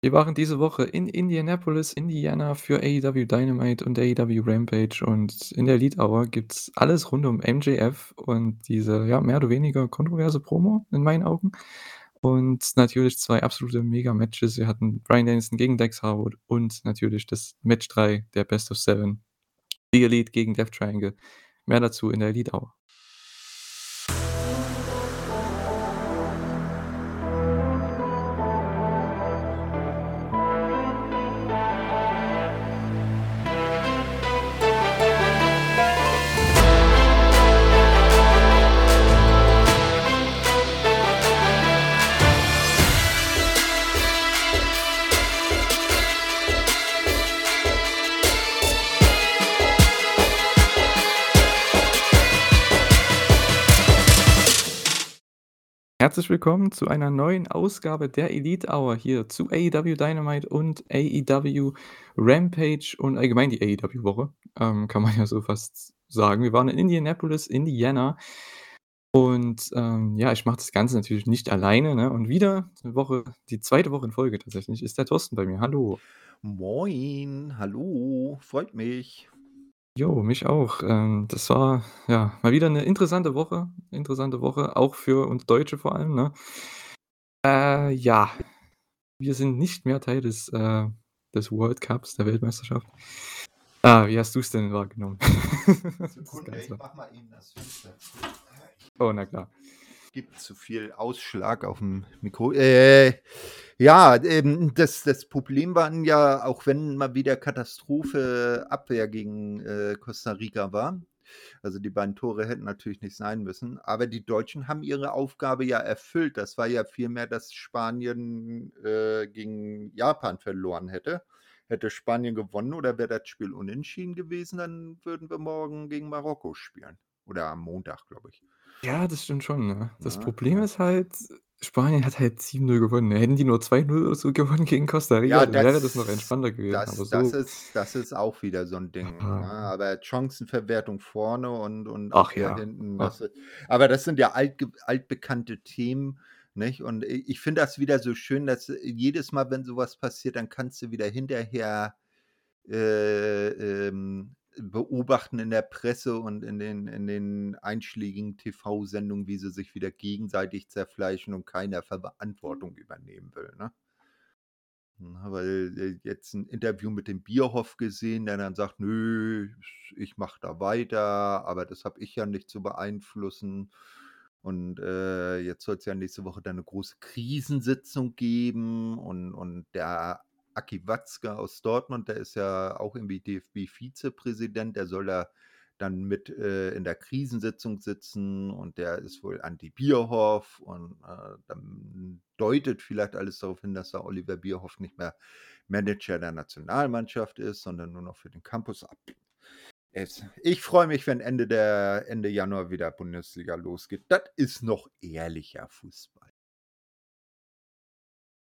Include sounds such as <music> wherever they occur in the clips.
Wir waren diese Woche in Indianapolis, Indiana für AEW Dynamite und AEW Rampage und in der Elite Hour gibt's alles rund um MJF und diese, ja, mehr oder weniger kontroverse Promo in meinen Augen und natürlich 2 absolute Mega-Matches. Wir hatten Bryan Danielson gegen Dax Harwood und natürlich das Match 3 der Best of 7, The Elite gegen Death Triangle. Mehr dazu in der Elite Hour. Herzlich willkommen zu einer neuen Ausgabe der Elite Hour hier zu AEW Dynamite und AEW Rampage und allgemein die AEW-Woche, ähm, kann man ja so fast sagen. Wir waren in Indianapolis, Indiana und, ähm, ja, ich mache das Ganze natürlich nicht alleine, ne? Und wieder 'ne Woche die zweite Woche in Folge tatsächlich ist der Thorsten bei mir. Hallo. Moin, hallo, freut mich. Jo, mich auch. Ähm, das war, ja, mal wieder 'ne interessante Woche interessante Woche, auch für uns Deutsche vor allem, ne? Äh, ja, wir sind nicht mehr Teil des, äh des World Cups, der Weltmeisterschaft. Ah, wie hast du's denn wahrgenommen? <laughs> Das Sekunde, ich Ganze. mache mal eben das Fenster zu. Oh, na klar. Gibt zu viel Ausschlag aufm Mikro. Äh, ja, ähm, das das Problem waren ja, auch wenn mal wieder Katastrophe Abwehr gegen, äh, Costa Rica war. Also, die beiden Tore hätten natürlich nicht sein müssen, aber die Deutschen haben ihre Aufgabe ja erfüllt. Das war ja vielmehr, dass Spanien, äh, gegen Japan verloren hätte. Hätte Spanien gewonnen oder wäre das Spiel unentschieden gewesen, dann würden wir morgen gegen Marokko spielen. Oder am Montag, glaube ich. Ja, das stimmt schon, ne? Das Ne, Problem ja. ist halt, Spanien hat halt 7:0 gewonnen. Hätten die nur 2:0 oder so <laughs> gewonnen gegen Costa Rica, Ja, dann wäre das noch das entspannter gewesen, das das so ist das ist auch wieder so 'n Ding, ne? Aber Chancenverwertung vorne und und Ach ja. hinten, das i aber das sind ja altge altbekannte Themen, nicht? Und ich finde das wieder so schön, dass jedes Mal, wenn so was passiert, dann kannst du wieder hinterher, äh, ähm, beobachten in der Presse und in den in den einschlägigen TV-Sendungen, wie sie sich wieder gegenseitig zerfleischen und keiner Verantwortung übernehmen will, ne? Weil, äh, jetzt 'n Interview mit dem Bierhoff gesehen, der dann sagt: „Nö, ich mache da weiter, aber das habe ich ja nicht zu beeinflussen.“ Und, äh, jetzt soll's ja nächste Woche dann 'ne große Krisensitzung geben und und der Aki Watzke aus Dortmund, der ist ja auch irgendwie DFB-Vizepräsident, der soll da dann mit, äh, in der Krisensitzung sitzen und der ist wohl anti Bierhoff und, äh, dann deutet vielleicht alles darauf hin, dass der Oliver Bierhoff nicht mehr Manager der Nationalmannschaft ist, sondern nur noch für den Campus ab ich freue mich, wenn Ende der Ende Januar wieder Bundesliga losgeht. Das ist noch ehrlicher Fußball.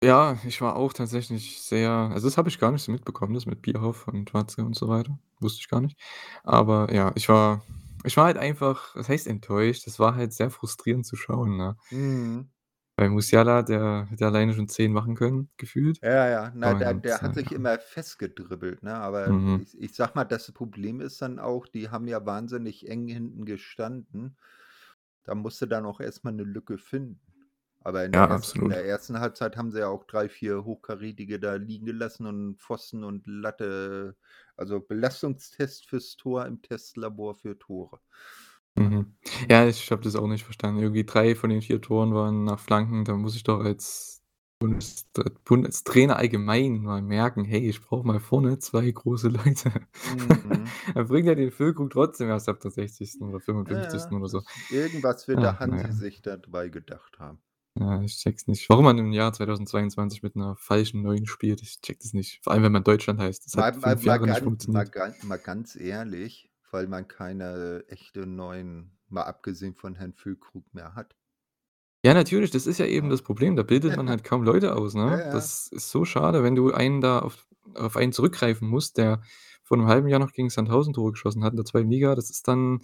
Ja, ich war auch tatsächlich sehr also, das habe ich gar nicht so mitbekommen, das mit Bierhoff und Watzke und so weiter. Wusste ich gar nicht. Aber ja, ich war ich war halt einfach was heißt enttäuscht? Das war halt sehr frustrierend zu schauen, ne? Mhm. Weil Musiala, der hätte alleine schon 10 machen können, gefühlt. Ja, ja, na, der Und, der hat sich ja. immer festgedribbelt, ne? Aber Mhm. ich ich sage mal, das Problem ist dann auch, die haben ja wahnsinnig eng hinten gestanden. Da musst du dann auch erst mal 'ne Lücke finden. Aber in Ja, der erst in der ersten Halbzeit haben sie ja auch 3, 4 Hochkarätige da liegen gelassen und Pfosten und Latte also, Belastungstest fürs Tor im Testlabor für Tore? Mhm. Ja, ich habe das auch nicht verstanden. Irgendwie 3 von den 4 Toren waren nach Flanken. Da muss ich doch als Bundes äh, Bundestrainer allgemein mal merken: „Hey, ich brauche mal vorne 2 große Leute.“ Mhm. <laughs> Er bringt ja den Füllkrug trotzdem erst ab der 60. oder Ja, 55. ja, oder so. irgendwas wird Ah, der Hansi ja. sich dabei gedacht haben. Ja, ich checke es nicht. Warum man im Jahr 2022 mit 'ner falschen 9 spielt, ich checke das nicht. Vor allem, wenn man Deutschland heißt. Das Mal hat mal 5 mal Jahre nicht gan mal funktioniert. gan mal ganz ehrlich, weil man keine echte 9 mal abgesehen von Herrn Füllkrug mehr hat. Ja, natürlich, das ist ja eben das Problem. Da bildet man halt <laughs> kaum Leute aus, Ja, ne? ja. Das ist so schade, wenn du einen da auf auf einen zurückgreifen musst, der vor 'nem halben Jahr noch gegen Sandhausen Tore geschossen hat in der 2. Liga. Das ist dann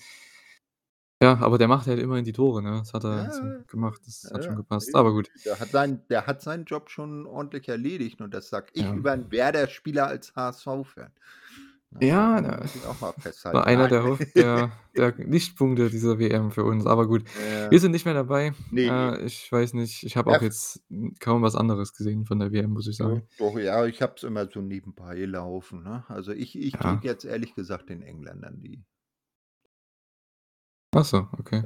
Ja, aber der macht halt immerhin die Tore, ne? Das hat er so Ja, gemacht. Das ja, hat schon ja, gepasst, aber eben. gut. Der hat seinen der hat seinen Job schon ordentlich erledigt und das sage ich Ja. über 'n Werder-Spieler als HSV-Fan. Ne, Ja, man ne, muss ich auch mal <laughs> war festhalten. einer Nein. der Hoff <laughs> der der Lichtpunkte dieser WM für uns, aber gut. Ja. Wir sind nicht mehr dabei. Ne, ne. Äh, ich weiß nicht, ich habe Ja, auch jetzt, kaum was anderes gesehen von der WM, muss ich sagen. doch, ja, ich habe es immer so nebenbei laufen, ne? Also, ich ich Ja. drücke jetzt ehrlich gesagt den Engländern die Ach so, okay.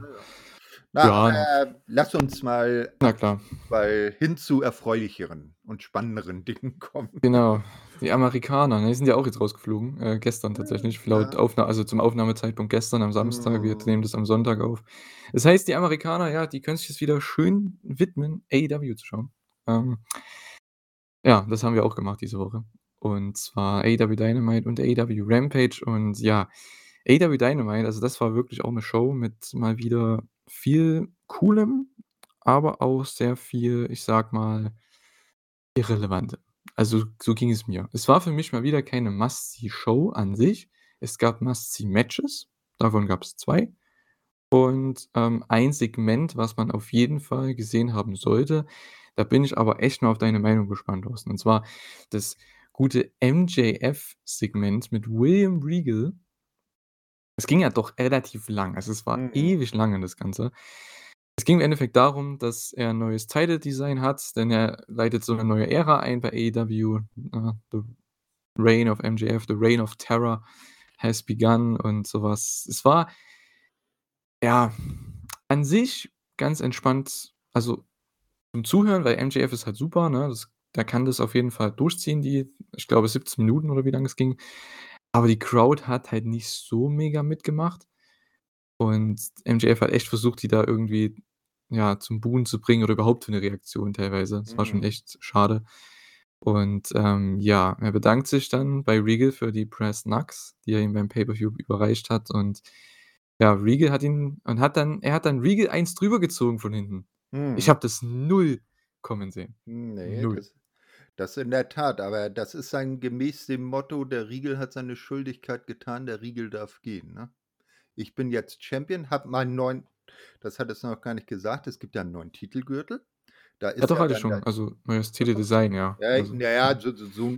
Na, Ja, äh, lass uns mal Na klar. mal hin zu erfreulicheren und spannenderen <laughs> Dingen kommen. Genau, die Amerikaner, ne, die sind ja auch jetzt rausgeflogen, äh, gestern tatsächlich, laut ja. Aufna also, zum Aufnahmezeitpunkt gestern am Samstag. Wir Mhm. nehmen das am Sonntag auf. Das heißt, die Amerikaner, ja, die können sich jetzt wieder schön widmen, AEW zu schauen. Ähm ja, das haben wir auch gemacht diese Woche. Und zwar AEW Dynamite und AEW Rampage und ja, AEW Dynamite, also, das war wirklich auch 'ne Show mit mal wieder viel Coolem, aber auch sehr viel, ich sage mal Irrelevantem. Also, so ging es mir. Es war für mich mal wieder keine Must-See-Show an sich. Es gab Must-See-Matches, davon gab's 2 und, ähm, ein Segment, was man auf jeden Fall gesehen haben sollte. Da bin ich aber echt mal auf deine Meinung gespannt, Thorsten. Und zwar das gute MJF-Segment mit William Regal. Es ging ja doch relativ lang. Also, es war Mhm. ewig lange, das Ganze. Es ging im Endeffekt darum, dass er 'n neues Title Design hat, denn er leitet so 'ne neue Ära ein bei AEW, The Reign of MJF, The Reign of Terror has begun und so was. Es war ja, an sich ganz entspannt, also, zum Zuhören, weil MJF ist halt super, ne? Das der kann das auf jeden Fall durchziehen, die, ich glaube, 17 Minuten oder wie lang es ging. Aber die Crowd hat halt nicht so mega mitgemacht und MJF hat echt versucht, die da irgendwie, ja, zum Buhen zu bringen oder überhaupt für 'ne Reaktion teilweise. Das war schon Mhm. echt schade. Und, ähm, ja, er bedankt sich dann bei Regal für die Brass Knucks, die er ihm beim Pay-per-View überreicht hat und ja, Regal hat ihn und hat dann er hat dann Regal eins drüber gezogen von hinten. Ich Mhm. habe das 0 kommen sehen. Ne, 0. das das in der Tat, aber das ist dann gemäß dem Motto: „Der Riegel hat seine Schuldigkeit getan, der Riegel darf gehen“, ne? Ich bin jetzt Champion, habe meinen neuen das hattest du noch gar nicht gesagt, es gibt ja 'n neuen Titelgürtel. Da Ja ist doch, ja hatte dann der schon. Also, neues. Titeldesign, ja. Ja, Also, ja. so so so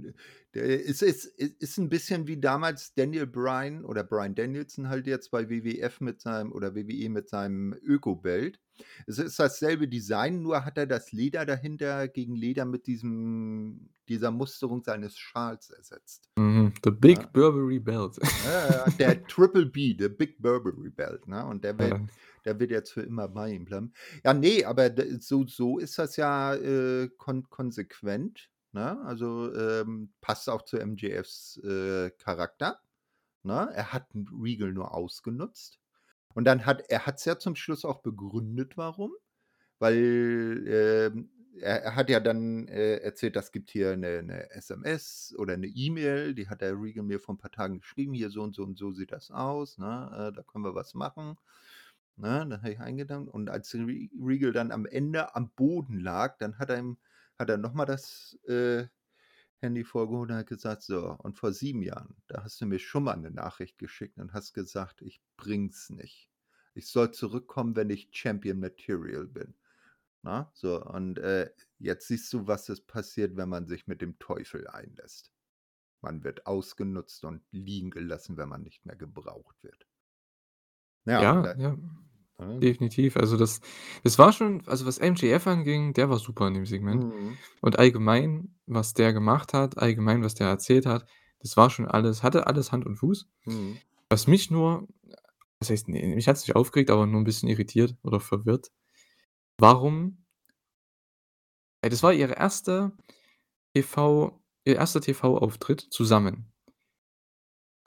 'n der ist ist i ist 'n bisschen wie damals Daniel Bryan oder Bryan Danielson halt jetzt bei WWF mit seinem oder WWE mit seinem Öko-Belt. Es ist dasselbe Design, nur hat er das Leder dahinter gegen Leder mit diesem dieser Musterung seines Schals ersetzt. Mhm. The? Big Burberry Belt. Ja, ja, der <laughs> Triple B, the Big Burberry Belt, ne? Und der wird Ja. der wird jetzt für immer bei ihm bleiben. Ja, ne, aber so so ist das ja, äh, kon konsequent, ne? Also, ähm, passt auch zu MJFs, äh, Charakter, ne? Er hat Regal nur ausgenutzt und dann hat er hat's ja zum Schluss auch begründet, warum, weil, ähm, er er hat ja dann, äh, erzählt, das gibt hier 'ne 'ne SMS oder 'ne E-Mail, die hat der Regal mir vor 'n paar Tagen geschrieben: „Hier so und so und so sieht das aus, ne? Äh, da können wir was machen.“ Ne, da habe ich eingedankt und als Re Regal dann am Ende am Boden lag, dann hat er ihm hat er noch mal das, äh, Handy vorgeholt und hat gesagt: „So, und vor 7 Jahren, da hast du mir schon mal 'ne Nachricht geschickt und hast gesagt, ich bringe es nicht. Ich soll zurückkommen, wenn ich Champion Material bin.“ Ne? So, und, äh, jetzt siehst du, was es passiert, wenn man sich mit dem Teufel einlässt. Man wird ausgenutzt und liegen gelassen, wenn man nicht mehr gebraucht wird. Ja, Ja, da ja, definitiv. Also, das das war schon also, was MJF anging, der war super in dem Segment. Mhm. Und allgemein, was der gemacht hat, allgemein, was der erzählt hat, das war schon alles hatte alles Hand und Fuß. Mhm. Was mich nur was heißt ne, mich hat's nicht aufgeregt, aber nur 'n bisschen irritiert oder verwirrt. Warum Ey, das war ihre erste TV ihr erster TV-Auftritt zusammen.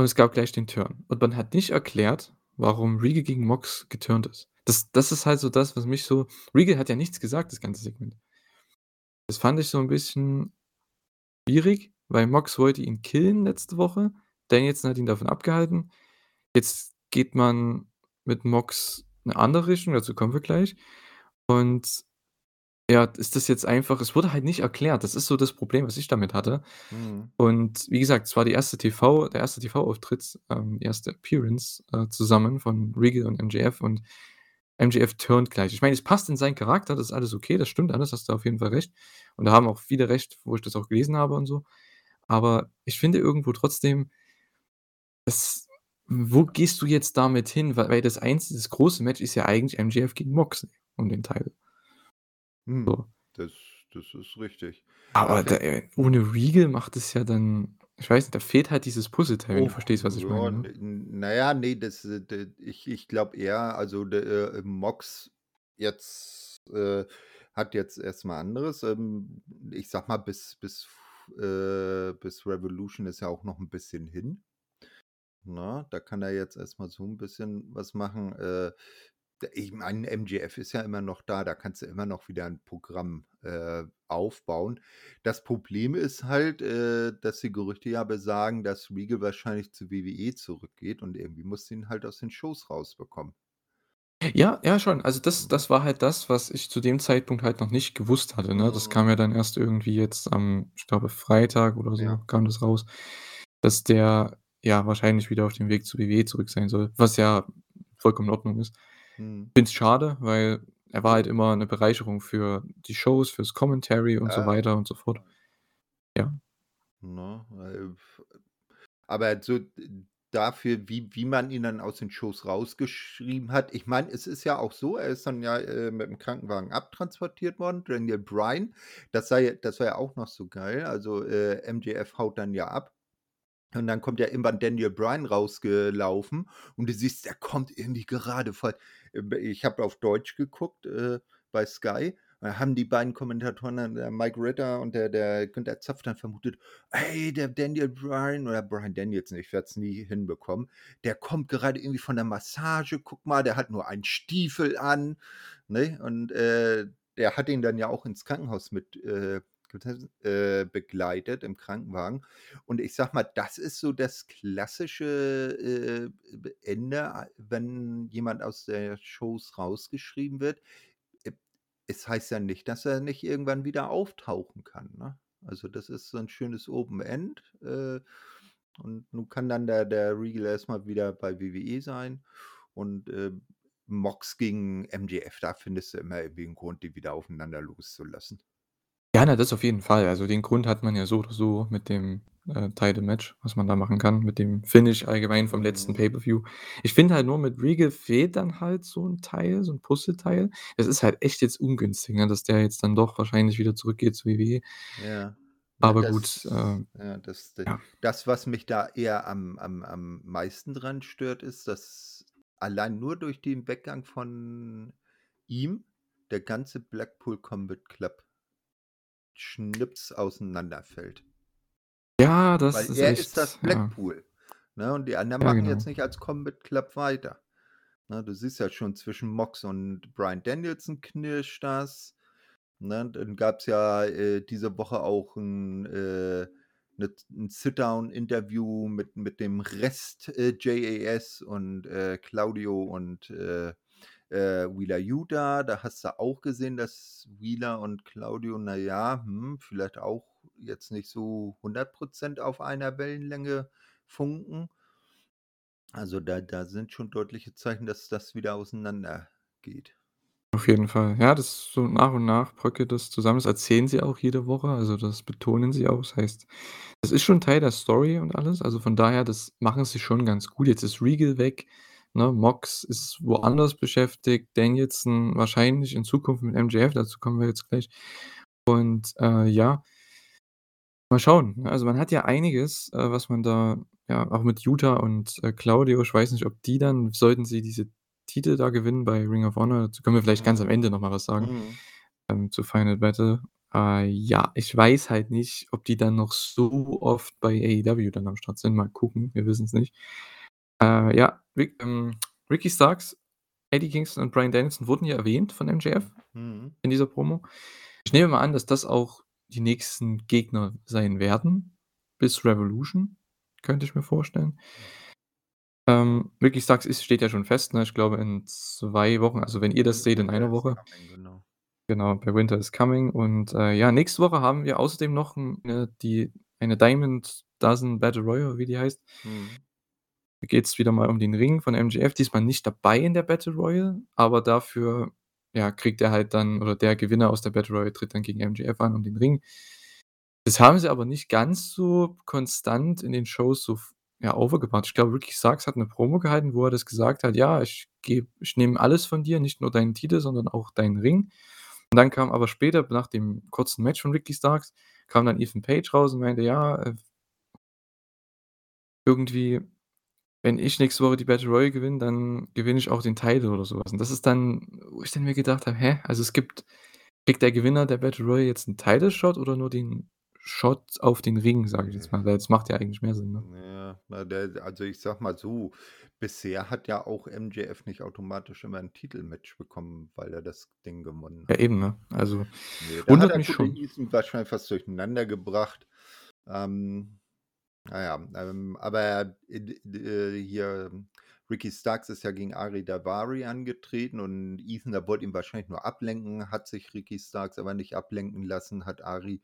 Und es gab gleich den Turn. Und man hat nicht erklärt, warum Regal gegen Mox geturnt ist. Das das ist halt so das, was mich so Regal hat ja nichts gesagt, das ganze Segment. Das fand ich so 'n bisschen schwierig, weil Mox wollte ihn killen letzte Woche. Danielson hat ihn davon abgehalten. Jetzt geht man mit Mox 'ne andere Richtung, dazu kommen wir gleich. Und Ja, ist das jetzt einfach es wurde halt nicht erklärt. Das ist so das Problem, was ich damit hatte. Mhm. Und wie gesagt, es war die erste TV der erste TV-Auftritt, ähm, die erste Appearance, äh, zusammen von Regal und MJF und MJF turnt gleich. Ich meine, es passt in seinen Charakter, das ist alles okay, das stimmt alles, hast du auf jeden Fall recht. Und da haben auch viele recht, wo ich das auch gelesen habe und so. Aber ich finde irgendwo trotzdem das wo gehst du jetzt damit hin? Weil weil das einzige das große Match ist ja eigentlich MJF gegen Moxley um den Title. Mhm. So. Das das ist richtig. Aber da Äh ohne Regal macht es ja dann ich weiß nicht, da fehlt halt dieses Puzzleteil, wenn du Oh, verstehst, was ich ja, meine, ne? na ja, ne, das, äh, d ich ich glaube eher, also, d äh, Mox jetzt, äh, hat jetzt erst mal anderes, ähm, ich sage mal, bis bis äh, bis Revolution ist ja auch noch 'n bisschen hin. Ne? Da kann er jetzt erst mal so 'n bisschen was machen. Äh, ich meine, MJF ist ja immer noch da, da kannst du immer noch wieder 'n Programm, äh, aufbauen. Das Problem ist halt, äh, dass die Gerüchte ja besagen, dass Regal wahrscheinlich zu WWE zurückgeht und irgendwie musst du ihn halt aus den Shows rausbekommen. Ja, ja schon. Also, das das war halt das, was ich zu dem Zeitpunkt halt noch nicht gewusst hatte, ne? Das kam Mhm. ja dann erst irgendwie jetzt am ich glaube, Freitag oder so Ja. kam das raus, dass der, ja, wahrscheinlich wieder auf dem Weg zu WWE zurück sein soll, was ja vollkommen in Ordnung ist. Mhm. Finde es schade, weil er war halt immer 'ne Bereicherung für die Shows, fürs Commentary und so Ja, auf weiter und so fort. Ja. Ne, weil f aber so dafür, wie wie man ihn dann aus den Shows rausgeschrieben hat ich meine, es ist ja auch so, er ist dann ja, äh, mit'm Krankenwagen abtransportiert worden, Daniel Bryan. Das sei das war ja auch noch so geil. Also, äh, MJF haut dann ja ab und dann kommt ja irgendwann Daniel Bryan rausgelaufen und du siehst, der kommt irgendwie gerade voll äh, b ich habe auf Deutsch geguckt, äh, bei Sky. Da haben die beiden Kommentatoren dann, der Mike Ritter und der der Günther Zapf dann vermutet: „Ey, der Daniel Bryan oder Bryan Danielson, ich werde es nie hinbekommen, der kommt gerade irgendwie von der Massage. Guck mal, der hat nur einen Stiefel an“, ne? Und, äh, der hat ihn dann ja auch ins Krankenhaus mit, äh, äh, begleitet im Krankenwagen. Und ich sage mal, das ist so das klassische, äh, Ende, wenn jemand aus der Shows rausgeschrieben wird. Äh, es heißt ja nicht, dass er nicht irgendwann wieder auftauchen kann, ne? Also, das ist so 'n schönes Open End, äh, und nun kann dann der der Regal erst mal wieder bei WWE sein und, äh, Mox gegen MJF, da findest du immer irgendwie 'n Grund, die wieder aufeinander loszulassen. Ja, ne, das auf jeden Fall. Also, den Grund hat man ja so oder so mit dem, äh, Title Match, was man da machen kann, mit dem Finish allgemein vom letzten Mhm. Pay-per-View. Ich finde halt nur, mit Regal fehlt dann halt so 'n Teil, so 'n Puzzleteil. Es ist halt echt jetzt ungünstig, ne, dass der jetzt dann doch wahrscheinlich wieder zurückgeht zu WWE. Ja, Aber gut, das äh, ja, das d ja. das, was mich da eher am am am meisten dran stört, ist, dass allein nur durch den Weggang von ihm der ganze Blackpool Combat Club schnips auseinanderfällt. Ja, das Weil ist er ist echt das ja. Blackpool, ne, und die anderen Ja, machen genau. jetzt nicht als Combat Club weiter. Ne, du siehst ja schon zwischen Mox und Bryan Danielson knirscht das, ne? Dann gab's ja, äh, diese Woche auch 'n, äh 'ne 'n Sit-down-Interview mit mit dem Rest, äh, JAS und, äh, Claudio und, äh, Wheeler Yuta. Da hast du auch gesehen, dass Wheeler und Claudio, na ja, hm, vielleicht auch jetzt nicht so 100 % auf einer Wellenlänge funken. Also, da da sind schon deutliche Zeichen, dass das wieder auseinandergeht. Auf jeden Fall. Ja, das so nach und nach bröckelt das zusammen. Das erzählen sie auch jede Woche, also, das betonen sie auch. Das heißt, es ist schon Teil der Story und alles. Also, von daher, das machen sie schon ganz gut. Jetzt ist Regal weg, ne? Mox ist woanders beschäftigt, Danielson wahrscheinlich in Zukunft mit MJF, dazu kommen wir jetzt gleich. Und, äh, ja mal schauen, ne? Also, man hat ja einiges, äh, was man da ja, auch mit Yuta und, äh, Claudio ich weiß nicht, ob die dann sollten sie diese Titel da gewinnen bei Ring of Honor, dazu können wir vielleicht ganz am Mhm. Ende noch mal was sagen, Mhm. ähm, zu Final Battle. Äh, ja, ich weiß halt nicht, ob die dann noch so oft bei AEW dann am Start sind. Mal gucken, wir wissen's nicht. Äh, ja, Rick ähm, Ricky Starks, Eddie Kingston und Bryan Danielson wurden ja erwähnt von MJF Mhm. in dieser Promo. Ich nehme mal an, dass das auch die nächsten Gegner sein werden bis Revolution, könnte ich mir vorstellen. Ähm, Ricky Starks ist steht ja schon fest, ne? Ich glaube, in 2 Wochen also, wenn ihr das seht, in Winter 1 is Woche. Genau. Genau, bei Winter is Coming und, äh, ja, nächste Woche haben wir außerdem noch 'n 'ne die eine Diamond Dozen Battle Royal, wie die heißt. Mhm. Da geht's wieder mal um den Ring von MJF, diesmal nicht dabei in der Battle Royal, aber dafür, ja, kriegt er halt dann oder der Gewinner aus der Battle Royal tritt dann gegen MJF an um den Ring. Das haben sie aber nicht ganz so konstant in den Shows so ja, overgebracht. Ich glaube, Ricky Starks hat 'ne Promo gehalten, wo er das gesagt hat: „Ja, ich ich nehme alles von dir, nicht nur deinen Titel, sondern auch deinen Ring.“ Und dann kam aber später nach dem kurzen Match von Ricky Starks kam dann Ethan Page raus und meinte: „Ja, äh“ „irgendwie, wenn ich nächste Woche die Battle Royal gewinne, dann gewinne ich auch den Title“ oder so was. Und das ist dann, wo ich dann mir gedacht habe: „Hä?“ Also, es gibt kriegt der Gewinner der Battle Royal jetzt 'n Title Shot oder nur den Shot auf den Ring, sage ich jetzt mal, weil das macht ja eigentlich mehr Sinn, ne? Ja, also, ich sage mal so, bisher hat ja auch MJF nicht automatisch immer 'n Titelmatch bekommen, weil er das Ding gewonnen Ja, hat. eben, ne? Also, Ne, da hat wundert der mich schon. Ethan wahrscheinlich was durcheinander gebracht. Ähm, na ja, ähm, aber, äh, hier Ricky Starks ist ja gegen Ari Daivari angetreten und Ethan, der wollte ihn wahrscheinlich nur ablenken, hat sich Ricky Starks aber nicht ablenken lassen, hat Ari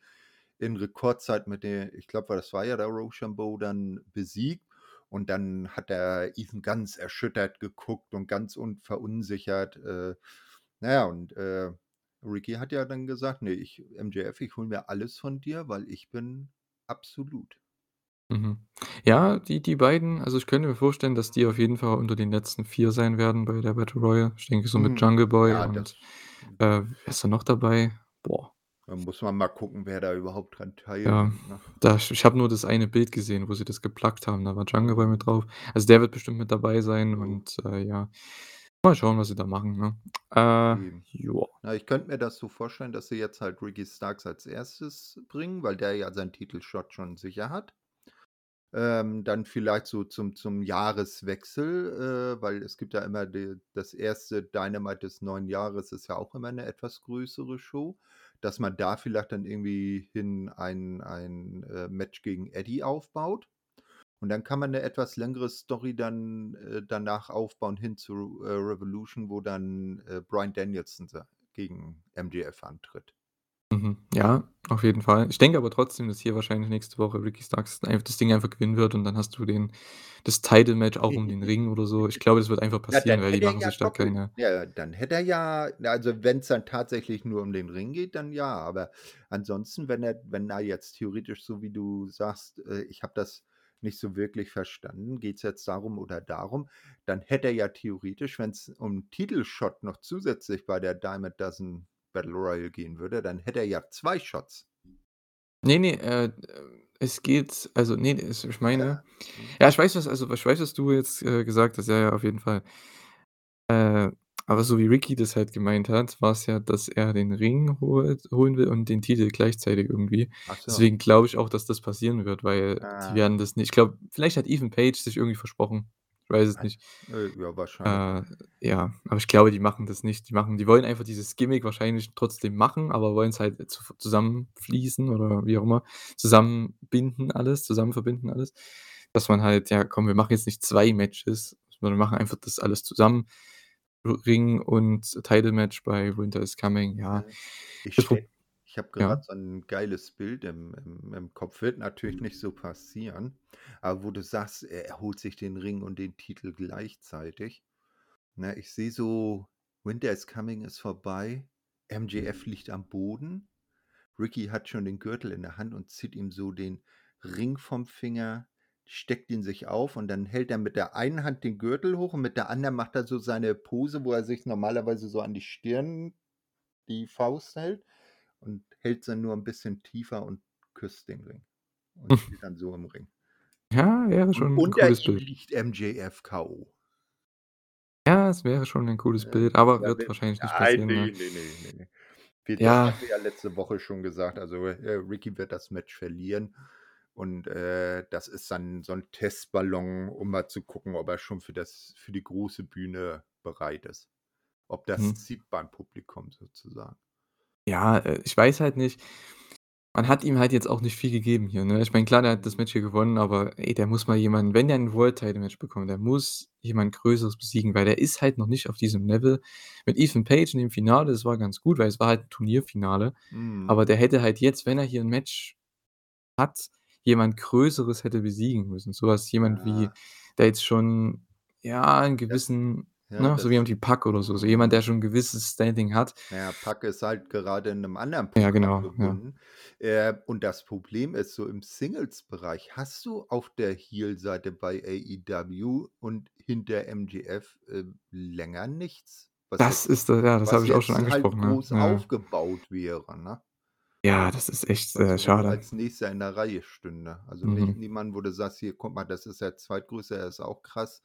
in Rekordzeit mit der ich glaube, das war ja der Rochambeau dann besiegt und dann hat der Ethan ganz erschüttert geguckt und ganz un verunsichert, äh, na ja, und, äh, Ricky hat ja dann gesagt: „Ne, ich MJF, ich hole mir alles von dir, weil ich bin absolut.“ Mhm. Ja, die die beiden also, ich könnte mir vorstellen, dass die auf jeden Fall unter den letzten 4 sein werden bei der Battle Royal. Ich denke so mit Mhm. Jungle Boy Ja, das und, äh, wer ist da noch dabei? Boah. Da muss man mal gucken, wer da überhaupt dran Ja, teilnimmt, ne? da ich habe nur das eine Bild gesehen, wo sie das geplakt haben, da war Jungle Boy mit Mhm. drauf. Also, der wird bestimmt mit dabei sein Jo. und, äh, ja, mal schauen, was sie da machen, ne? Äh, Eben. ja. Na, ich könnte mir das so vorstellen, dass sie jetzt halt Ricky Starks als 1. bringen, weil der ja seinen Titelshot schon sicher hat. Ähm, dann vielleicht so zum zum Jahreswechsel, äh, weil es gibt ja immer de das 1. Dynamite des neuen Jahres ist ja auch immer 'ne etwas größere Show, dass man da vielleicht dann irgendwie hin ein ein, äh, Match gegen Eddie aufbaut. Und dann kann man 'ne etwas längere Story dann, äh, danach aufbauen hin zu, äh, Revolution, wo dann, äh, Bryan Danielson da gegen MJF antritt. Mhm. Ja, auf jeden Fall. Ich denke aber trotzdem, dass hier wahrscheinlich nächste Woche Ricky Starks einfach das Ding einfach gewinnen wird und dann hast du den das Title Match auch um den Ring oder so. Ich glaube, das wird einfach Ja, passieren, dann weil die hätte er machen ja sich da doppelt keine ja, dann hätte er ja also, wenn's dann tatsächlich nur um den Ring geht, dann ja, aber ansonsten, wenn er wenn er jetzt theoretisch, so wie du sagst, äh, ich habe das nicht so wirklich verstanden, geht's jetzt darum oder darum, dann hätte er ja theoretisch, wenn's um Titelshot noch zusätzlich bei der Diamond Dozen Battle Royal gehen würde, dann hätte er ja 2 Shots. Ne, ne, äh, es geht also, ne, es ich Ja, meine mhm. ja, ich weiß, was also, ich weiß, was du jetzt, äh, gesagt hast, ja, ja, auf jeden Fall. Äh, aber so wie Ricky das halt gemeint hat, war's ja, dass er den Ring holt holen will und den Titel gleichzeitig irgendwie. So. Deswegen glaube ich auch, dass das passieren wird, weil die Ah. werden das nicht ich glaube, vielleicht hat Ethan Page sich irgendwie versprochen. Weiß es nicht. äh, ja, wahrscheinlich. Äh, ja, aber ich glaube, die machen das nicht. Die machen die wollen einfach dieses Gimmick wahrscheinlich trotzdem machen, aber wollen's halt zu zusammenfließen oder wie auch immer, zusammenbinden alles zusammen verbinden alles, dass man halt ja, komm, wir machen jetzt nicht 2 Matches, sondern wir machen einfach das alles zusammen. Ring und Title Match bei Winter is Coming, ja. Äh, ich stelle ich habe grad ja? so 'n geiles Bild im im im Kopf. Wird natürlich nicht so passieren, aber wo du sagst, er er holt sich den Ring und den Titel gleichzeitig. Ne, ich sehe so, Winter is Coming ist vorbei, MJF liegt am Boden, Ricky hat schon den Gürtel in der Hand und zieht ihm so den Ring vom Finger, steckt ihn sich auf und dann hält er mit der einen Hand den Gürtel hoch und mit der anderen macht er so seine Pose, wo er sich normalerweise so an die Stirn die Faust hält und hält's dann nur 'n bisschen tiefer und küsst den Ring und steht dann so im Ring. Ja, wäre Und schon 'n unter cooles ihm Bild. liegt MJF K.O. Ja, es wäre schon ein cooles Ähm, Bild, aber ja, wird wahrscheinlich nicht nein, passieren, ne, ne? ne, ne, ne, ne. Wir das Ja. wir ja letzte Woche schon gesagt. Also, äh, Ricky wird das Match verlieren und, äh, das ist dann so 'n Testballon, um mal zu gucken, ob er schon für das für die große Bühne bereit ist. Ob das Mhm. zieht beim Publikum sozusagen. Ja, äh, ich weiß halt nicht Man hat ihm halt jetzt auch nicht viel gegeben hier, ne? Ich meine, klar, der hat das. Match hier gewonnen, aber ey, der muss mal jemanden wenn der 'n World Title Match bekommt, der muss jemand Größeres besiegen, weil der ist halt noch nicht auf diesem Level. Mit Ethan Page in dem Finale, das war ganz gut, weil es war halt 'n Turnierfinale, Mhm. aber der hätte halt jetzt, wenn er hier 'n Match hat, jemand Größeres hätte besiegen müssen. So was jemand wie Ja. der jetzt schon, ja, 'n Das gewissen ja, ne, so das wie Pac oder so, so jemand, der schon 'n gewisses Standing hat. Ja, Pac ist halt gerade in 'nem anderen Ja, Programm genau, ja. Äh, und das Problem ist so im Singles-Bereich hast du auf der Heel-Seite bei AEW und hinter MJF, äh, länger nichts, Das jetzt ist da ja, das habe ich auch schon halt angesprochen, ja. groß Ja. aufgebaut wäre, ne? Ja, das ist echt, äh, schade. als Nächster in der Reihe stünde. Also, nicht Mhm. niemand, wo du sagst: „Hier, guck mal, das ist der Zweitgrößte, der ist auch krass,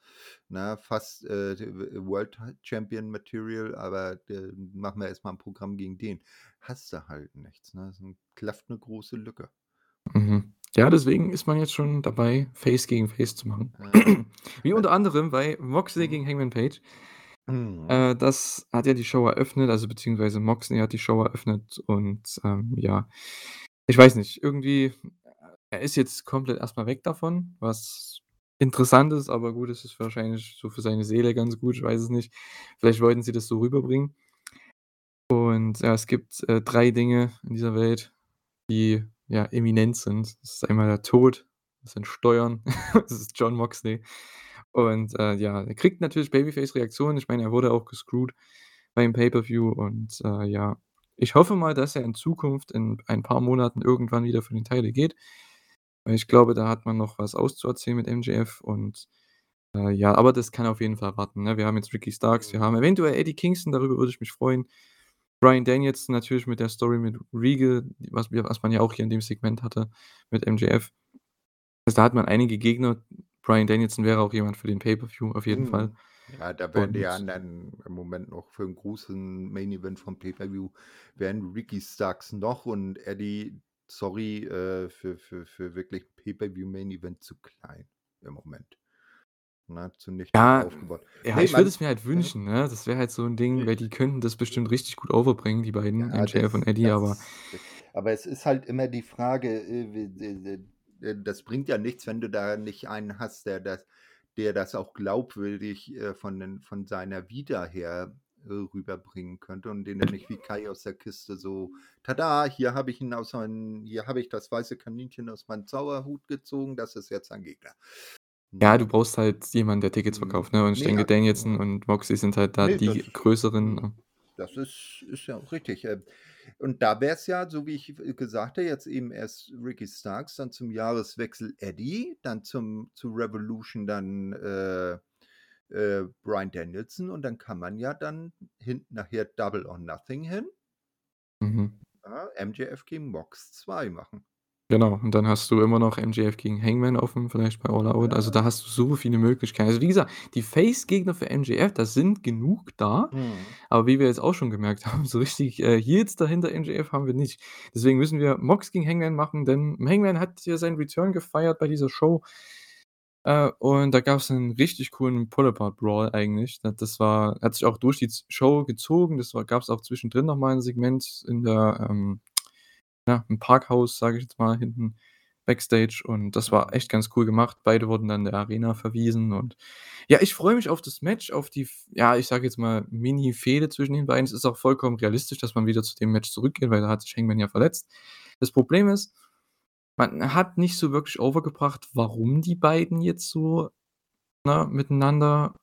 ne, fast, äh, World Champion Material, aber, äh, machen wir erst mal 'n Programm gegen den.“ Hast du halt nichts, ne? Es 'n klafft 'ne große Lücke. Mhm. Ja, deswegen ist man jetzt schon dabei, Face gegen Face zu machen. Ja. <clears throat> Wie unter anderem bei Moxley Mhm. gegen Hangman Page. Mhm. Äh, das hat ja die Show eröffnet, also beziehungsweise Moxley hat die Show eröffnet und, ähm, ja, ich weiß nicht, irgendwie er ist jetzt komplett erst mal weg davon, was interessant ist, aber gut, es ist wahrscheinlich so für seine Seele ganz gut, ich weiß es nicht. Vielleicht wollten sie das so rüberbringen. Und ja, es gibt, äh, 3 Dinge in dieser Welt, die, ja, eminent sind. Das ist einmal der Tod, das sind Steuern, <laughs> das ist Jon Moxley. Und, äh, ja, er kriegt natürlich Babyface-Reaktionen. Ich meine, er wurde auch gescrewt beim Pay-per-View und, äh, ja, ich hoffe mal, dass er in Zukunft in ein paar Monaten irgendwann wieder für den Title geht, weil ich glaube, da hat man noch was auszuerzählen mit MJF und, äh, ja, aber das kann auf jeden Fall warten, ne? Wir haben jetzt Ricky Starks, wir haben Mhm. eventuell Eddie Kingston, darüber würde ich mich freuen. Bryan Danielson natürlich mit der Story mit Regal, was was man ja auch hier in dem Segment hatte mit MJF. Also, da hat man einige Gegner. Bryan Danielson wäre auch jemand für den Pay-per-View auf jeden Fall. Mhm. Ja, da wären die Und anderen im Moment noch für 'n großen Main Event vom Pay-per-View wären Ricky Starks noch und Eddie, sorry, äh, für für für wirklich Pay-per-View Main Event zu klein im Moment, ne, zu niedrig Ja, aufgebaut. ja, Ne, ich würde es mir halt wünschen, ne? Das wäre halt so 'n Ding, weil die könnten das bestimmt richtig gut overbringen, die beiden, Ja, MJF und das Eddie, aber das aber es ist halt immer die Frage, äh, d äh, das bringt ja nichts, wenn du da nicht einen hast, der das der das auch glaubwürdig, äh, von den von seiner Vita her, äh, rüberbringen könnte und den du nicht wie Kai aus der Kiste so: „Tada, hier habe ich ihn aus meinen hier habe ich das weiße Kaninchen aus meinem Zauberhut gezogen, das ist jetzt dein Gegner.“ Ja, du brauchst halt jemanden, der Tickets Mhm. verkauft, ne? Und ich denke, Danielson und Moxley sind halt da Ne, das die größeren, mhm, ne? das ist ist ja auch richtig. Äh, und da wäre es ja, so wie ich w gesagt habe, jetzt eben erst Ricky Starks, dann zum Jahreswechsel Eddie, dann zum zu Revolution dann, äh, äh, Bryan Danielson und dann kann man ja dann hinten nachher Double or Nothing hin Mhm. ja, MJF gegen Mox 2 machen. Genau, und dann hast du immer noch MJF gegen Hangman offen, vielleicht bei All Out. Also, da Ja. hast du so viele Möglichkeiten. Also, wie gesagt, die Face-Gegner für MJF, da sind genug da, Mhm. aber wie wir jetzt auch schon gemerkt <laughs> haben, so richtig, äh, Heels dahinter MJF haben wir nicht. Deswegen müssen wir Mox gegen Hangman machen, denn Hangman hat hier seinen Return gefeiert bei dieser Show. Äh, und da gab's 'nen richtig coolen Pull-Apart-Brawl eigentlich. Da das war hat sich auch durch die Show gezogen. Das war gab's auch zwischendrin noch mal 'n Segment in der, ähm ja, im Parkhaus, sage ich jetzt mal, hinten Backstage und das war echt ganz cool gemacht. Beide wurden dann der Arena verwiesen und ja, ich freue mich auf das Match, auf die ja, ich sage jetzt mal, Mini-Fehde zwischen den beiden. Es ist auch vollkommen realistisch, dass man wieder zu dem Match zurückgeht, weil da hat sich Hangman ja verletzt. Das Problem ist, man hat nicht so wirklich overgebracht, warum die beiden jetzt so, ne, miteinander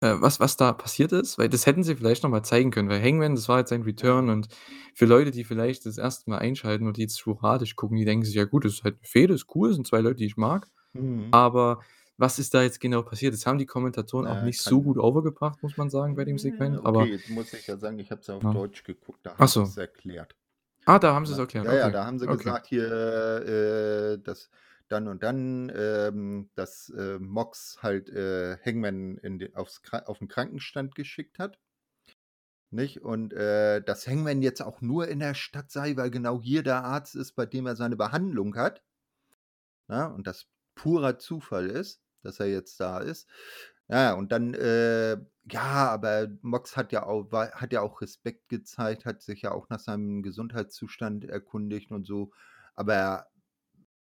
äh, was was da passiert ist, weil das hätten sie vielleicht noch mal zeigen können, weil Hangman, das war jetzt sein Return und für Leute, die vielleicht das 1. Mal einschalten und die jetzt sporadisch gucken, die denken sich: „Ja gut, das ist halt 'ne Fehde, ist cool, sind 2 Leute, die ich mag.“ Mhm. Aber was ist da jetzt genau passiert? Das haben die Kommentatoren auch Na, nicht so gut overgebracht, muss man sagen, bei dem Segment, aber okay, jetzt muss ich ja sagen, ich habe es ja auf Ja. Deutsch geguckt, da haben sie's so. erklärt. Ah, da haben sie's Ne? erklärt. Ja, ja, Okay, da haben sie okay. gesagt hier, äh, dass dann und dann, ähm, dass, äh, Mox halt, äh, Hangman de aufs auf 'n Krankenstand geschickt hat nicht? Und, äh, dass Hangman jetzt auch nur in der Stadt sei, weil genau hier der Arzt ist, bei dem er seine Behandlung hat. Ne? Und das purer Zufall ist, dass er jetzt da ist. Ja, und dann, äh ja, aber Mox hat ja au war hat ja auch Respekt gezeigt, hat sich ja auch nach seinem Gesundheitszustand erkundigt und so. Aber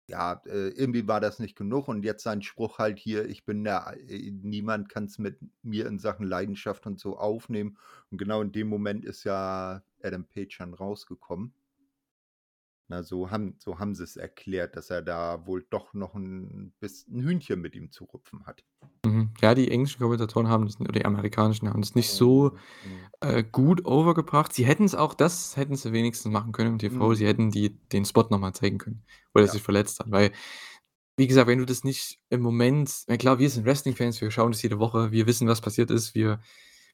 ja, äh, irgendwie war das nicht genug und jetzt sein Spruch halt hier: „Ich bin der äh, niemand kann's mit mir in Sachen Leidenschaft und so aufnehmen.“ Und genau in dem Moment ist ja Adam Page dann rausgekommen. Na, so haben so haben sie's erklärt, dass er da wohl doch noch 'n biss 'n Hühnchen mit ihm zu rupfen hat. Mhm. Ja, die englischen Kommentatoren haben das oder die amerikanischen haben das nicht so, Mhm, mhm. äh, gut overgebracht. Sie hätten's auch das hätten sie wenigstens machen können im TV. Sie Mhm. hätten die den Spot noch mal zeigen können, wo er Ja. sich verletzt hat, weil wie gesagt, wenn du das nicht im Moment na klar, wir sind Wrestling-Fans, wir schauen das jede Woche, wir wissen, was passiert ist, wir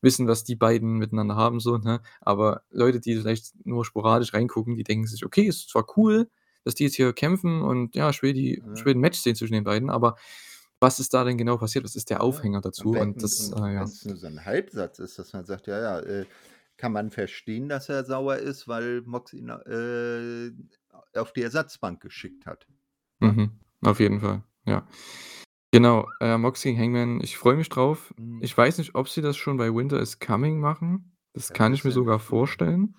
wissen, was die beiden miteinander haben so, ne? Aber Leute, die vielleicht nur sporadisch reingucken, die denken sich: „Okay, ist zwar cool, dass die jetzt hier kämpfen und ja, ich will die ich Ja. will 'n Match sehen zwischen den beiden, aber was ist da denn genau passiert? Was ist der Aufhänger dazu?“ wenn Und das, und äh, ja. nur so 'n Halbsatz ist, dass man sagt: „Ja, ja, äh, kann man verstehen, dass er sauer ist, weil Mox ihn, äh, auf die Ersatzbank geschickt hat“? Mhm. Auf jeden Fall, ja. Genau, äh, Mox gegen Hangman, ich freue mich drauf. Mhm. Ich weiß nicht, ob sie das schon bei Winter is Coming machen. Das Wäre kann ich mir bisschen sogar früh. vorstellen.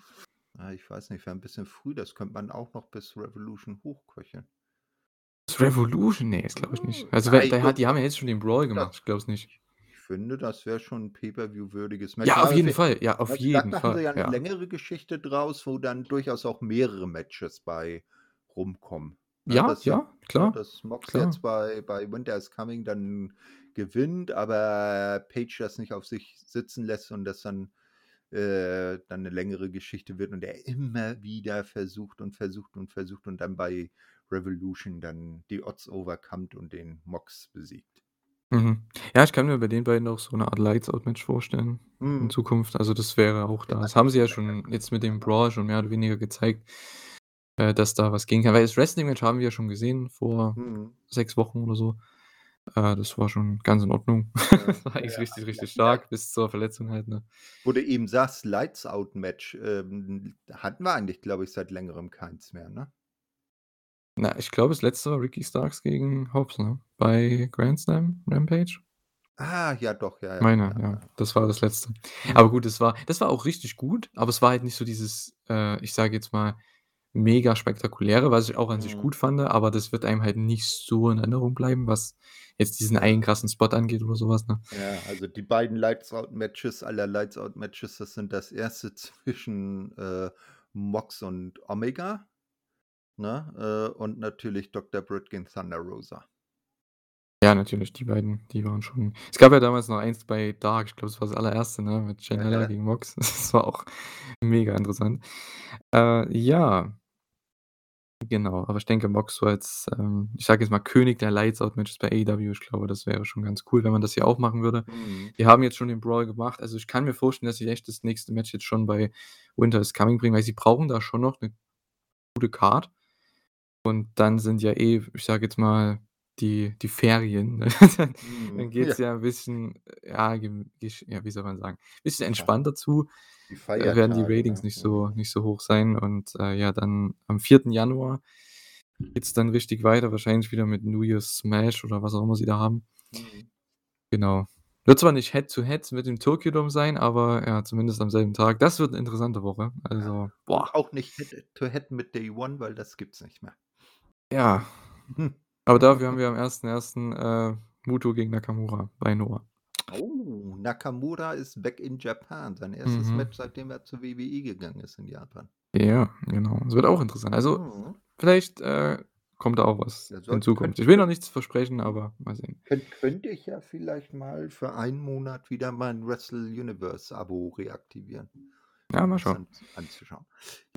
Ah, ich weiß nicht, wäre 'n bisschen früh. Das könnte man auch noch bis Revolution hochköcheln. Bis Revolution? Ne, das glaube ich nicht. Also, ja, wenn ich der hat die haben ja jetzt schon den Brawl das gemacht. Ich glaube es nicht. ich finde, das wäre schon 'n Pay-per-view-würdiges Match. Ja, auf jeden Fall. Ja, auf vielleicht jeden machen sie Fall, ja 'ne ja. längere Geschichte draus, wo dann durchaus auch mehrere Matches bei rumkommen? Ja, Dass ja ja, ne, klar, dass Mox klar. jetzt bei bei Winter is Coming dann gewinnt, aber Page das nicht auf sich sitzen lässt und das dann äh, dann 'ne längere Geschichte wird und er immer wieder versucht und versucht und versucht und dann bei Revolution dann die Odds overcomed und den Mox besiegt. Mhm. Ja, ich kann mir bei den beiden auch so 'ne Art Lights-Out-Match vorstellen in Mhm. Zukunft. Also, das wäre auch Ja, da das das haben sie ja ja schon jetzt mit dem. Brawl schon mehr oder weniger gezeigt, äh, dass da was gehen kann. Weil das Wrestling-Match haben wir ja schon gesehen vor Mhm. 6 Wochen oder so. Äh, das war schon ganz in Ordnung. Ja, <laughs> Das war ja, eigentlich ja. richtig, richtig Ja, ja. stark bis zur Verletzung halt, ne? Wo du eben sagst, Lights-Out-Match, ähm, hatten wir eigentlich, glaube ich, seit Längerem keins mehr, ne? Na, ich glaube, das letzte war Ricky Starks gegen Hobbs, ne? Bei Grand Slam Rampage? Ah, ja doch, ja, ja, Meine, ja, ja, das war das Letzte. Aber gut, das war das war auch richtig gut, aber es war halt nicht so dieses, äh, ich sage jetzt mal, mega spektakuläre, was ich auch an sich Mhm. gut fand, aber das wird einem halt nicht so in Erinnerung bleiben, was jetzt diesen einen Ja. krassen Spot angeht oder so was, ne? Ja, also die beiden Lights-Out-Matches aller Lights-Out-Matches, das sind das erste <laughs> zwischen, äh, Mox und Omega, ne, äh, und natürlich Dr. Britt gegen Thunder Rosa. Ja, natürlich, die beiden, die waren schon es gab ja damals noch eins bei Dark, ich glaube, das war das allererste, ne, mit Janella Ähä. gegen Mox. <laughs> Das war auch mega interessant. Äh, ja. Genau, aber ich denke, Mox so als, ähm, ich sage jetzt mal, König der Lights-Out-Matches bei AEW, ich glaube, das wäre schon ganz cool, wenn man das hier auch machen würde. Mhm. Die haben jetzt schon den Brawl gemacht, also, ich kann mir vorstellen, dass sie echt das nächste Match jetzt schon bei Winter is Coming bringen, weil sie brauchen da schon noch 'ne gute Card. Und dann sind ja eh, ich sage jetzt mal, die die Ferien, ne? Dann Mhm, dann geht's ja. ja 'n bisschen, ja, ja, wie soll man sagen, bisschen Die Fei entspannter zu. die Äh, werden die Feiertage, Ratings ne? nicht so nicht so hoch sein und, äh, ja, dann am 4. Januar geht's dann richtig weiter, wahrscheinlich wieder mit New Year's Smash oder was auch immer sie da haben. Mhm. Genau. Wird zwar nicht Head to Head mit dem Tokyo Dome sein, aber ja, zumindest am selben Tag. Das wird 'ne interessante Woche. Ja, Also, und boah. auch nicht Head to Head mit Day One, weil das gibt's nicht mehr. Ja. <laughs> Aber dafür haben wir am 1.1., äh, Muto gegen Nakamura bei Noah. Oh, Nakamura is back in Japan. Sein 1. Mhm. Match, seitdem er zur WWE gegangen ist in Japan. Ja, genau. Das wird auch interessant. Also, Mhm. vielleicht, äh, kommt da auch was Der in Zukunft. Ich will noch nichts versprechen, aber mal sehen. könnt könnte ich ja vielleicht mal für einen Monat wieder mein Wrestle Universe Abo reaktivieren, Ja, mal schauen. an anzuschauen.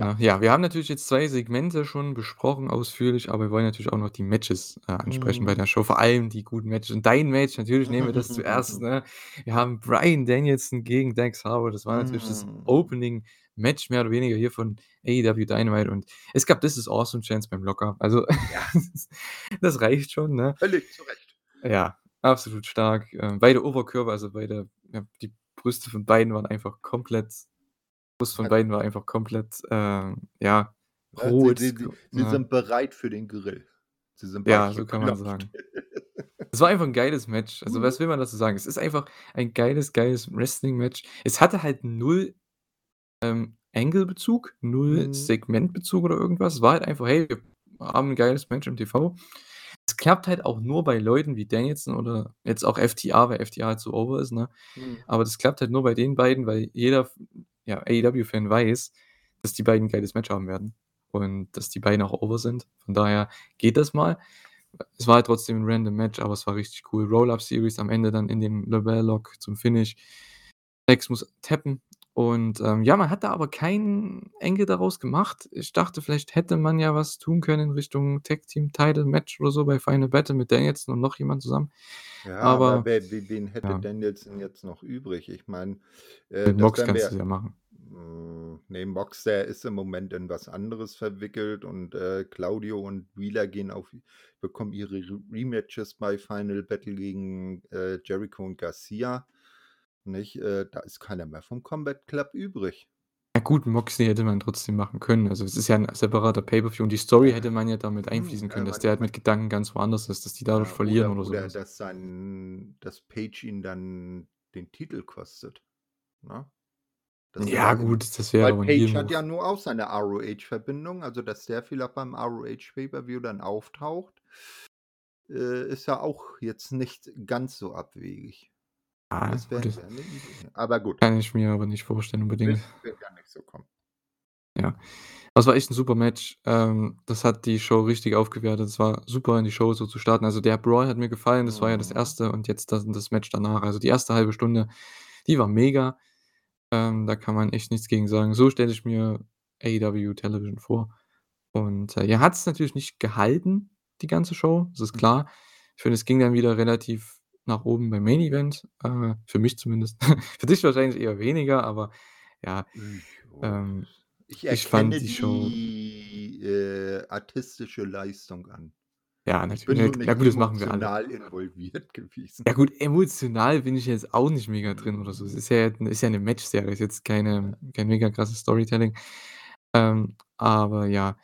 Ja. Ja, wir haben natürlich jetzt 2 Segmente schon besprochen ausführlich, aber wir wollen natürlich auch noch die Matches, äh, ansprechen bei Mhm. der Show, vor allem die guten Matches. Und dein Match, natürlich nehmen wir das <laughs> zuerst, ne? Wir haben Bryan Danielson gegen Dax Harwood. Das war natürlich das Mhm. Opening-Match mehr oder weniger hier von AEW Dynamite und es gab „This is awesome“ Chants beim Lockup. Also, Ja. <laughs> das reicht schon, ne? Völlig zu Recht. Ja, absolut stark. Ähm, beide Oberkörper, also beide ja, die Brüste von beiden waren einfach komplett Brust von Hat beiden war einfach komplett, ähm, ja, Ja, sie rot, sie sie sie ne? sind bereit für den Grill. Sie sind Ja, so kann man sagen. <laughs> Es war einfach 'n geiles Match. Also, Mhm. was will man dazu sagen? Es ist einfach ein geiles, geiles Wrestling-Match. Es hatte halt 0, ähm, Angle-Bezug, 0 Mhm. Segmentbezug oder irgendwas. Es war halt einfach: „Hey, wir haben 'n geiles Match im TV.“ Es klappt halt auch nur bei Leuten wie Danielson oder jetzt auch FTR, weil FTR halt so over ist, ne? Mhm. Aber das klappt halt nur bei den beiden, weil jeder ja, AEW-Fan weiß, dass die beiden 'n geiles Match haben werden und dass die beiden auch over sind. Von daher geht das mal. Es war halt trotzdem 'n random Match, aber es war richtig cool. Roll-Up-Series am Ende dann in dem LeBell-Lock zum Finish. Lex muss tappen und, ähm, ja, man hat da aber kein Angle daraus gemacht. Ich dachte, vielleicht hätte man ja was tun können in Richtung Tag-Team-Title-Match oder so bei Final Battle mit Danielson und noch jemand zusammen. Ja, aber Aber wer we wen hätte ja. Danielson jetzt noch übrig? Ich meine, äh, Mit Mox kannst du's ja machen. hm, ne, Mox, der ist im Moment in was anderes verwickelt und, äh, Claudio und Wheeler gehen auf bekommen ihre Re Rematches bei Final Battle gegen, äh, Jericho und Garcia, nicht? Äh, da ist keiner mehr vom Combat Club übrig. Ja gut, Moxley hätte man trotzdem machen können. Also, es ist ja 'n separater Pay-per-View und die Story Ja. hätte man ja damit Hm, einfließen äh, können, dass man der halt mit Gedanken ganz woanders ist, dass die dadurch Ja, verlieren oder oder so oder dass sein dass Page ihn dann den Titel kostet, ne? Dass Ja der gut, das wäre weil Page hat ja nur auch seine ROH-Verbindung, also, dass der vielleicht beim ROH Pay-per-View dann auftaucht äh, ist ja auch jetzt nicht ganz so abwegig. Ah, Das wäre das wäre 'ne Idee. Aber gut. kann ich mir aber nicht vorstellen unbedingt. Wird wird ja nicht so kommen. Ja. Das war echt 'n super Match. Ähm, das hat die Show richtig aufgewertet. Es war super, in die Show so zu starten. Also, der Brawl hat mir gefallen, das war ja das Mhm. 1. und jetzt das das Match danach. Also, die 1. 1/2 Stunde, die war mega. Ähm, da kann man echt nichts gegen sagen. So stelle ich mir AEW Television vor. Und, äh, ja, hat's natürlich nicht gehalten, die ganze Show, das ist Hm. klar. Ich finde, es ging dann wieder relativ nach oben beim Main Event, äh, für mich zumindest. <laughs> Für dich wahrscheinlich eher weniger, aber ja, Ja. ähm, Ich ich fand die Show die, äh, artistische Leistung an. Ja, Ich natü bin ja, gut, das machen wir alle. emotional involviert <laughs> gewesen. Ja gut, emotional bin ich jetzt auch nicht mega drin oder so. Es Mhm. ist ja ist ja 'ne Matchserie, ist jetzt keine kein mega krasses Storytelling. Ähm, aber ja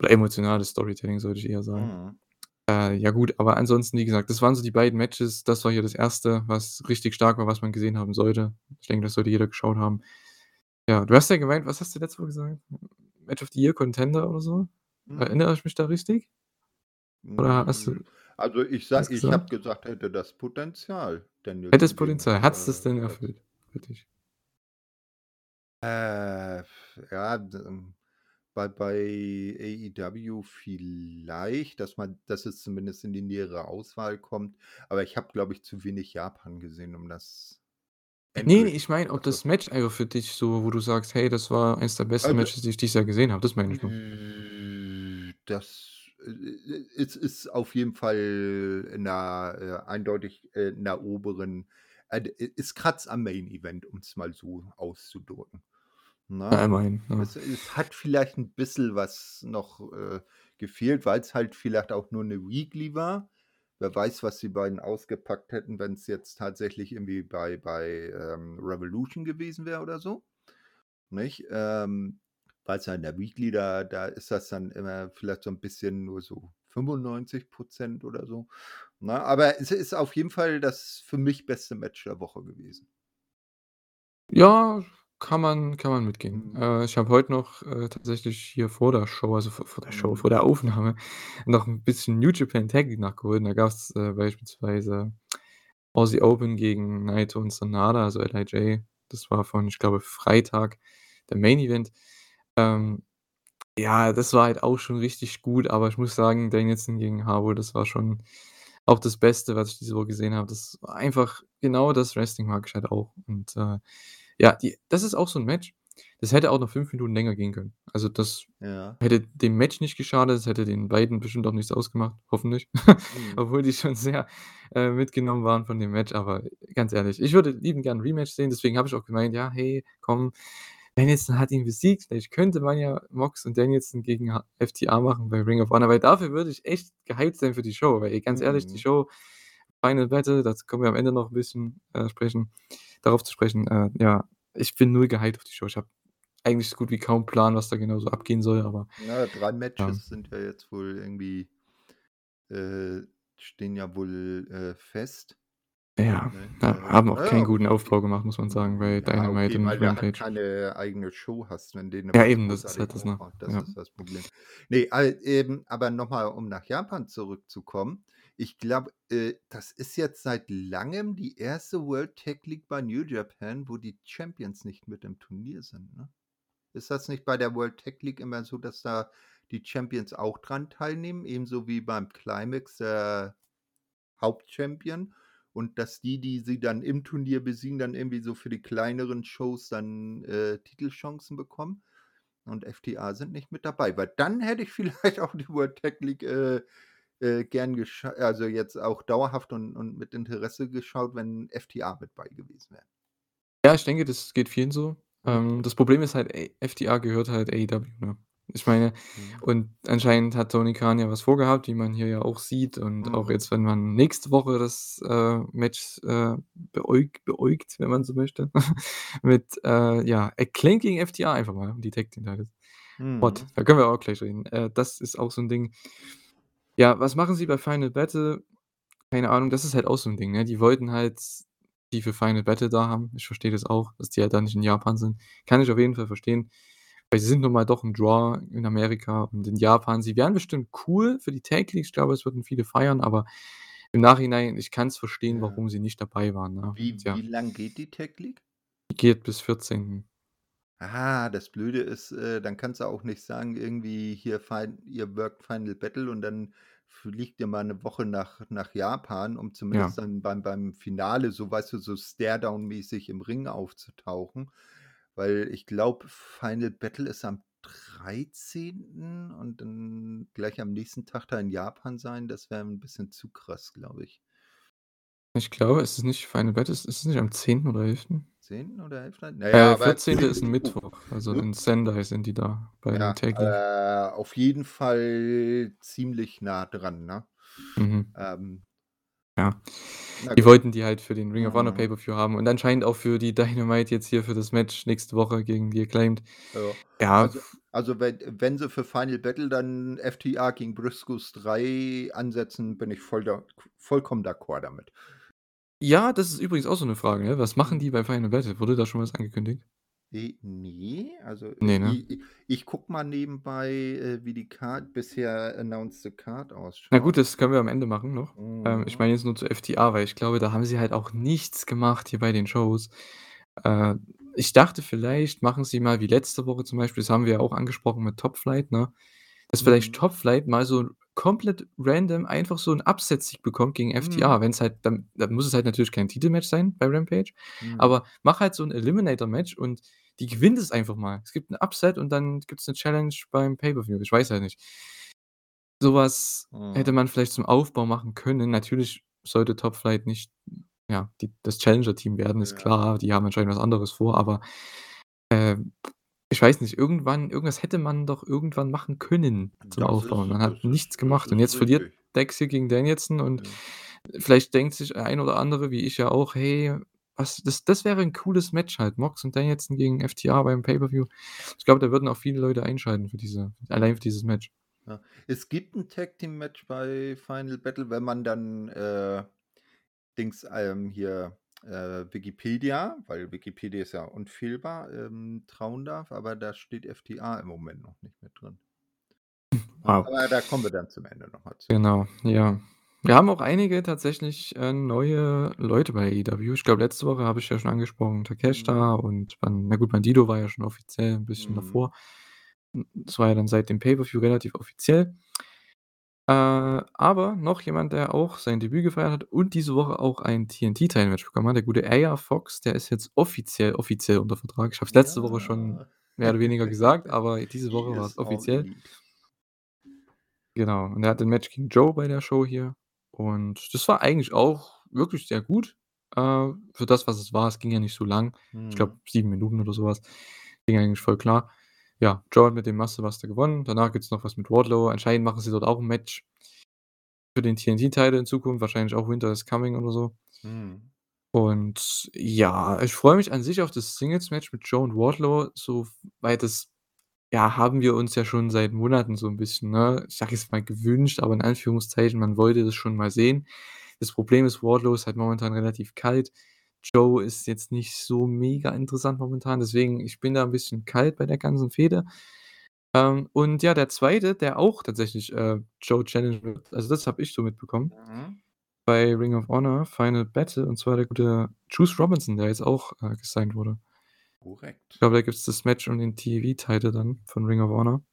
oder emotionales Storytelling, sollte ich eher sagen. Äh, ja gut, aber ansonsten, wie gesagt, das waren so die beiden Matches. Das war hier das 1., was richtig stark war, was man gesehen haben sollte. Ich denke, das sollte jeder geschaut haben. Ja, du hast ja gemeint was hast du letzte Woche gesagt? Match of the Year Contender oder so? Mhm. Erinnere ich mich da richtig? Oder hast Hm, du also, ich sa was ich habe gesagt? hätte das Potenzial, Hätte es Danielson gegen, Potenzial. Hat's das äh, denn das erfüllt dich? Äh, ja, ähm, bei bei AEW vielleicht, dass man dass es zumindest in die nähere Auswahl kommt, aber ich habe, glaube ich, zu wenig Japan gesehen, um das Ne, ne, endgültig ich meine, ob das Match einfach für dich so wo du sagst: „Hey, das war eins der besten Also Matches, die ich dieses Jahr gesehen habe.“ Das meine ich nur. Hm, das, äh, äh, es ist auf jeden Fall in 'ner äh, eindeutig äh, in der oberen äh, es kratzt am Main Event, um's mal so auszudrücken, Ja, ne? immerhin, ja. Es es hat vielleicht 'n bisschen was noch, äh, gefehlt, weil's halt vielleicht auch nur 'ne Weekly war. Wer weiß, was die beiden ausgepackt hätten, wenn's jetzt tatsächlich irgendwie bei bei, ähm, Revolution gewesen wäre oder so, nicht? Ähm, weil's ja in der Weekly da da ist das dann immer vielleicht so 'n bisschen nur so 95 % oder so, ne? Aber es ist auf jeden Fall das für mich beste Match der Woche gewesen. Ja, kann man kann man mitgehen. Äh, ich habe heute noch, äh, tatsächlich hier vor der Show also, v vor der Show, Mhm. vor der Aufnahme noch 'n bisschen New Japan Tag League nachgeholt und da gab's, äh, beispielsweise Aussie Open gegen Naito und Sanada, also LIJ. Das war von, ich glaube, Freitag der Main Event. Ähm, ja, das war halt auch schon richtig gut, aber ich muss sagen, Danielson gegen Harwood, das war schon auch das Beste, was ich diese Woche gesehen habe. Das war einfach genau das Wrestling mag ich halt auch. Und, äh, ja, die das ist auch so 'n Match, das hätte auch noch 5 Minuten länger gehen können. Also, das Ja. hätte dem Match nicht geschadet, es hätte den beiden bestimmt auch nichts ausgemacht, hoffentlich. Mhm. <laughs> Obwohl die schon sehr, äh, mitgenommen waren von dem Match, aber ganz ehrlich, ich würde liebend gern 'n Rematch sehen, deswegen habe ich auch gemeint: „Ja, hey, komm, Danielson hat ihn besiegt, vielleicht könnte man ja Mox und Danielson gegen H FTR machen bei Ring of Honor“, weil dafür würde ich echt gehypt sein für die Show, weil, ganz ehrlich, die Mhm. Show Final Battle, dazu kommen wir am Ende noch 'n bisschen, äh, sprechen darauf zu sprechen, äh, ja, ich bin null gehypt auf die Show. Ich habe eigentlich so gut wie kaum Plan, was da genau so abgehen soll, aber Na, 3 ja. Matches sind ja jetzt wohl irgendwie, äh, stehen ja wohl, äh, fest. Ja, Ne, äh, haben auch na keinen ja, guten. Aufbau gemacht, muss man sagen, bei Ja, Dynamite okay, und weil du Rampage. keine eigene Show hast, wenn denen Ja eben, das ist halt das, ne? Das Ja. ist das Problem. Ne, al eben, aber noch mal, um nach Japan zurückzukommen. Ich glaube, äh, das ist jetzt seit Langem die 1. World Tag League bei New Japan, wo die Champions nicht mit im Turnier sind, ne? Ist das nicht bei der World Tag League immer so, dass da die Champions auch dran teilnehmen, ebenso wie beim Climax der Hauptchampion und dass die, die sie dann im Turnier besiegen, dann irgendwie so für die kleineren Shows dann, äh, Titelchancen bekommen und FTA sind nicht mit dabei, weil dann hätte ich <laughs> vielleicht auch die World Tag League, äh, äh, gern gescha also jetzt auch dauerhaft und und mit Interesse geschaut, wenn FTA mit bei gewesen wäre. Ja, ich denke, das geht vielen so. Ähm, das Problem ist halt, FTA gehört halt AEW, ne? Ich meine Mhm. und anscheinend hat Tony Khan ja was vorgehabt, wie man hier ja auch sieht und auch Mhm. jetzt, wenn man nächste Woche das, äh, Match, äh, beäug beäugt, wenn man so möchte, <laughs> mit, äh, ja, Acclaimed gegen FTA einfach mal um die Tag Team Titles. What? Mhm. Da können wir auch gleich reden. Äh, das ist auch so 'n Ding. Ja, was machen sie bei Final Battle? Keine Ahnung, das ist halt auch so 'n Ding, ne? Die wollten halt die für Final Battle da haben. Ich verstehe das auch, dass die halt da nicht in Japan sind. Kann ich auf jeden Fall verstehen, weil sie sind nun mal doch 'n Draw in Amerika und in Japan. Sie wären bestimmt cool für die Tag League. Ich glaube, es würden viele feiern, aber im Nachhinein, ich kann's verstehen, Ja. warum sie nicht dabei waren, ne? Wie ja. wie lang geht die Tag League? Die geht bis 14. Ah, das Blöde ist, äh, dann kannst du auch nicht sagen, irgendwie hier fin ihr workt Final Battle und dann fliegt ihr mal 'ne Woche nach nach Japan, um Ja. zumindest dann beim beim Finale so, weißt du, so Staredown-mäßig im Ring aufzutauchen. Weil ich glaube, Final Battle ist am 13. und dann gleich am nächsten Tag da in Japan sein, das wäre 'n bisschen zu krass, glaube ich. Ich glaube, es ist nicht Final Battle ist es nicht am 10. oder 11.? 10. oder 11.? Na ja, Äh, aber 14. ist 'n Mittwoch, also in Sendai sind die da bei Ja, äh, auf jeden Fall ziemlich nah dran, ne? Mhm. Ähm Ja. Na Die gut. wollten die halt für den Ring of Honor Mhm. Pay-per-View haben und anscheinend auch für die Dynamite jetzt hier für das Match nächste Woche gegen die Acclaimed. Ja. Ja. Also also wenn wenn sie für Final Battle dann FTA gegen Briscoes 3 ansetzen, bin ich voll da vollkommen d'accord damit. Ja, das ist übrigens auch so 'ne Frage, ne? Was machen Mhm. die bei Final Battle? Wurde da schon was angekündigt? Äh, ne, also, äh, Ne, ne? i i ich gucke mal nebenbei, äh, wie die Card bisher announced Card Na gut, ausschaut. das können wir am Ende machen noch. Ähm, ich Mhm. meine jetzt nur zu FTA, weil ich glaube, da haben sie halt auch nichts gemacht hier bei den Shows. Äh, ich dachte, vielleicht machen sie mal wie letzte Woche zum Beispiel, das haben wir ja auch angesprochen mit Top Flight, ne? Dass vielleicht Mhm. Top Flight mal so komplett random einfach so 'n Upset-Sieg bekommt gegen FTA. Mhm. Wenn's halt dann dann muss es halt natürlich kein Titelmatch sein bei Rampage, Mhm. aber mach halt so 'n Eliminator-Match und die gewinnt es einfach mal. Es gibt 'n Upset und dann gibt's 'ne Challenge beim Pay-per-View. Ich weiß halt nicht. So was hätte Mhm. man vielleicht zum Aufbau machen können. Natürlich sollte Top Flight nicht, ja, die das Challenger-Team werden, ist Ja. klar. Die haben anscheinend was anderes vor, aber, äh, ich weiß nicht, irgendwann irgendwas hätte man doch irgendwann machen können zum Das Aufbau. ist Man hat nichts gemacht und jetzt verliert. Dax hier gegen Danielson und Ja. vielleicht denkt sich ein oder andere, wie ich ja auch: „Hey, was das das wäre 'n cooles Match halt, Mox und Danielson gegen FTA beim Pay-per-View.“ Ich glaube, da würden auch viele Leute einschalten für diese allein für dieses Match. Ja. Es gibt 'n Tag-Team-Match bei Final Battle, wenn man dann, äh, Dings, ähm, hier, äh, Wikipedia, weil Wikipedia ist ja unfehlbar, ähm, trauen darf, aber da steht FTA im Moment noch nicht mit drin. Wow. aber da kommen wir dann zum Ende noch mal zu. Genau, ja. Wir haben auch einige tatsächlich, äh, neue Leute bei AEW. Ich glaube, letzte Woche habe ich ja schon angesprochen, Mhm. Takeshita und Ban na gut, Bandido war ja schon offiziell 'n bisschen Mhm. davor. Das war ja dann seit dem Pay-per-View relativ offiziell. Äh, aber noch jemand, der auch sein Debüt gefeiert hat und diese Woche auch ein TNT-Title-Match bekommen hat, der gute AR Fox, der ist jetzt offiziell offiziell unter Vertrag. Ich habe es letzte Woche schon Ja. mehr oder weniger gesagt, aber diese He Woche is all offiziell. Genau, und er hatte 'n Match gegen Joe bei der Show hier und das war eigentlich auch wirklich sehr gut, äh, für das, was es war. Es ging ja nicht so lang. Ich glaube. 7 Minuten oder so was. Ging eigentlich voll klar. Ja, Joe hat mit dem Muscle Buster gewonnen. Danach gibt's noch was mit Wardlow. Anscheinend machen sie dort auch 'n Match für den TNT-Title in Zukunft, wahrscheinlich auch Winter is Coming oder so. Mhm. Und ja, ich freue mich an sich auf das Singles-Match mit Joe und Wardlow, soweit es ja, haben wir uns ja schon seit Monaten so 'n bisschen, ne, ich sage jetzt mal gewünscht, aber in Anführungszeichen, man wollte das schon mal sehen. Das Problem ist, Wardlow ist halt momentan relativ kalt. Joe ist jetzt nicht so mega interessant momentan, deswegen ich bin da 'n bisschen kalt bei der ganzen Fehde. Ähm, und ja, der 2., der auch tatsächlich, äh, Joe challengen wird, also das habe ich so mitbekommen Mhm. bei Ring of Honor Final Battle, und zwar der gute Juice Robinson, der jetzt auch, äh, gesigned wurde. Ich Korrekt. glaube, da gibt's das Match um den TV-Title dann von Ring of Honor.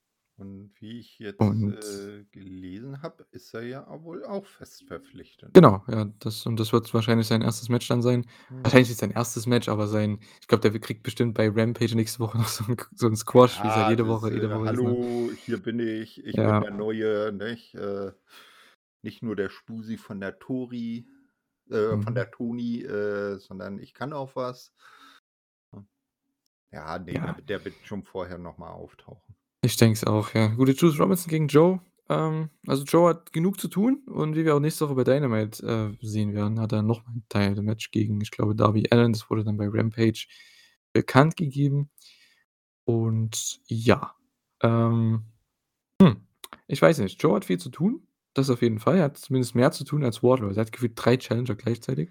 Und wie ich jetzt, äh, gelesen habe, ist er ja wohl auch fest verpflichtet. Genau, ja, das und das wird wahrscheinlich sein 1. Match dann sein. Mhm. Wahrscheinlich nicht sein 1. Match, aber sein ich glaube, der kriegt bestimmt bei Rampage nächste Woche <laughs> noch so 'n K so 'n Squash, wie's halt Ja, jede Woche äh: jede Woche ist, ne? „Hallo, hier bin ich. Ich bin Ja. der Neue, nicht? Äh, nicht nur der Spusi von der Tori äh, von Mhm. der Toni, äh, sondern ich kann auch was.“ Hm. Ja, ne, der Ja. wird der wird schon vorher noch mal auftauchen. Ich denke es auch, ja. Gute Juice Robinson gegen Joe. Ähm, also Joe hat genug zu tun und wie wir auch nächste Woche bei Dynamite, äh, sehen werden, hat er noch ein Title-Match gegen, ich glaube, Darby Allin. Das wurde dann bei Rampage bekannt gegeben. Und ja, ähm, hm, ich weiß nicht. Joe hat viel zu tun, das auf jeden Fall. Er hat zumindest mehr zu tun als Wardlow. Der hat gefühlt 3 Challenger gleichzeitig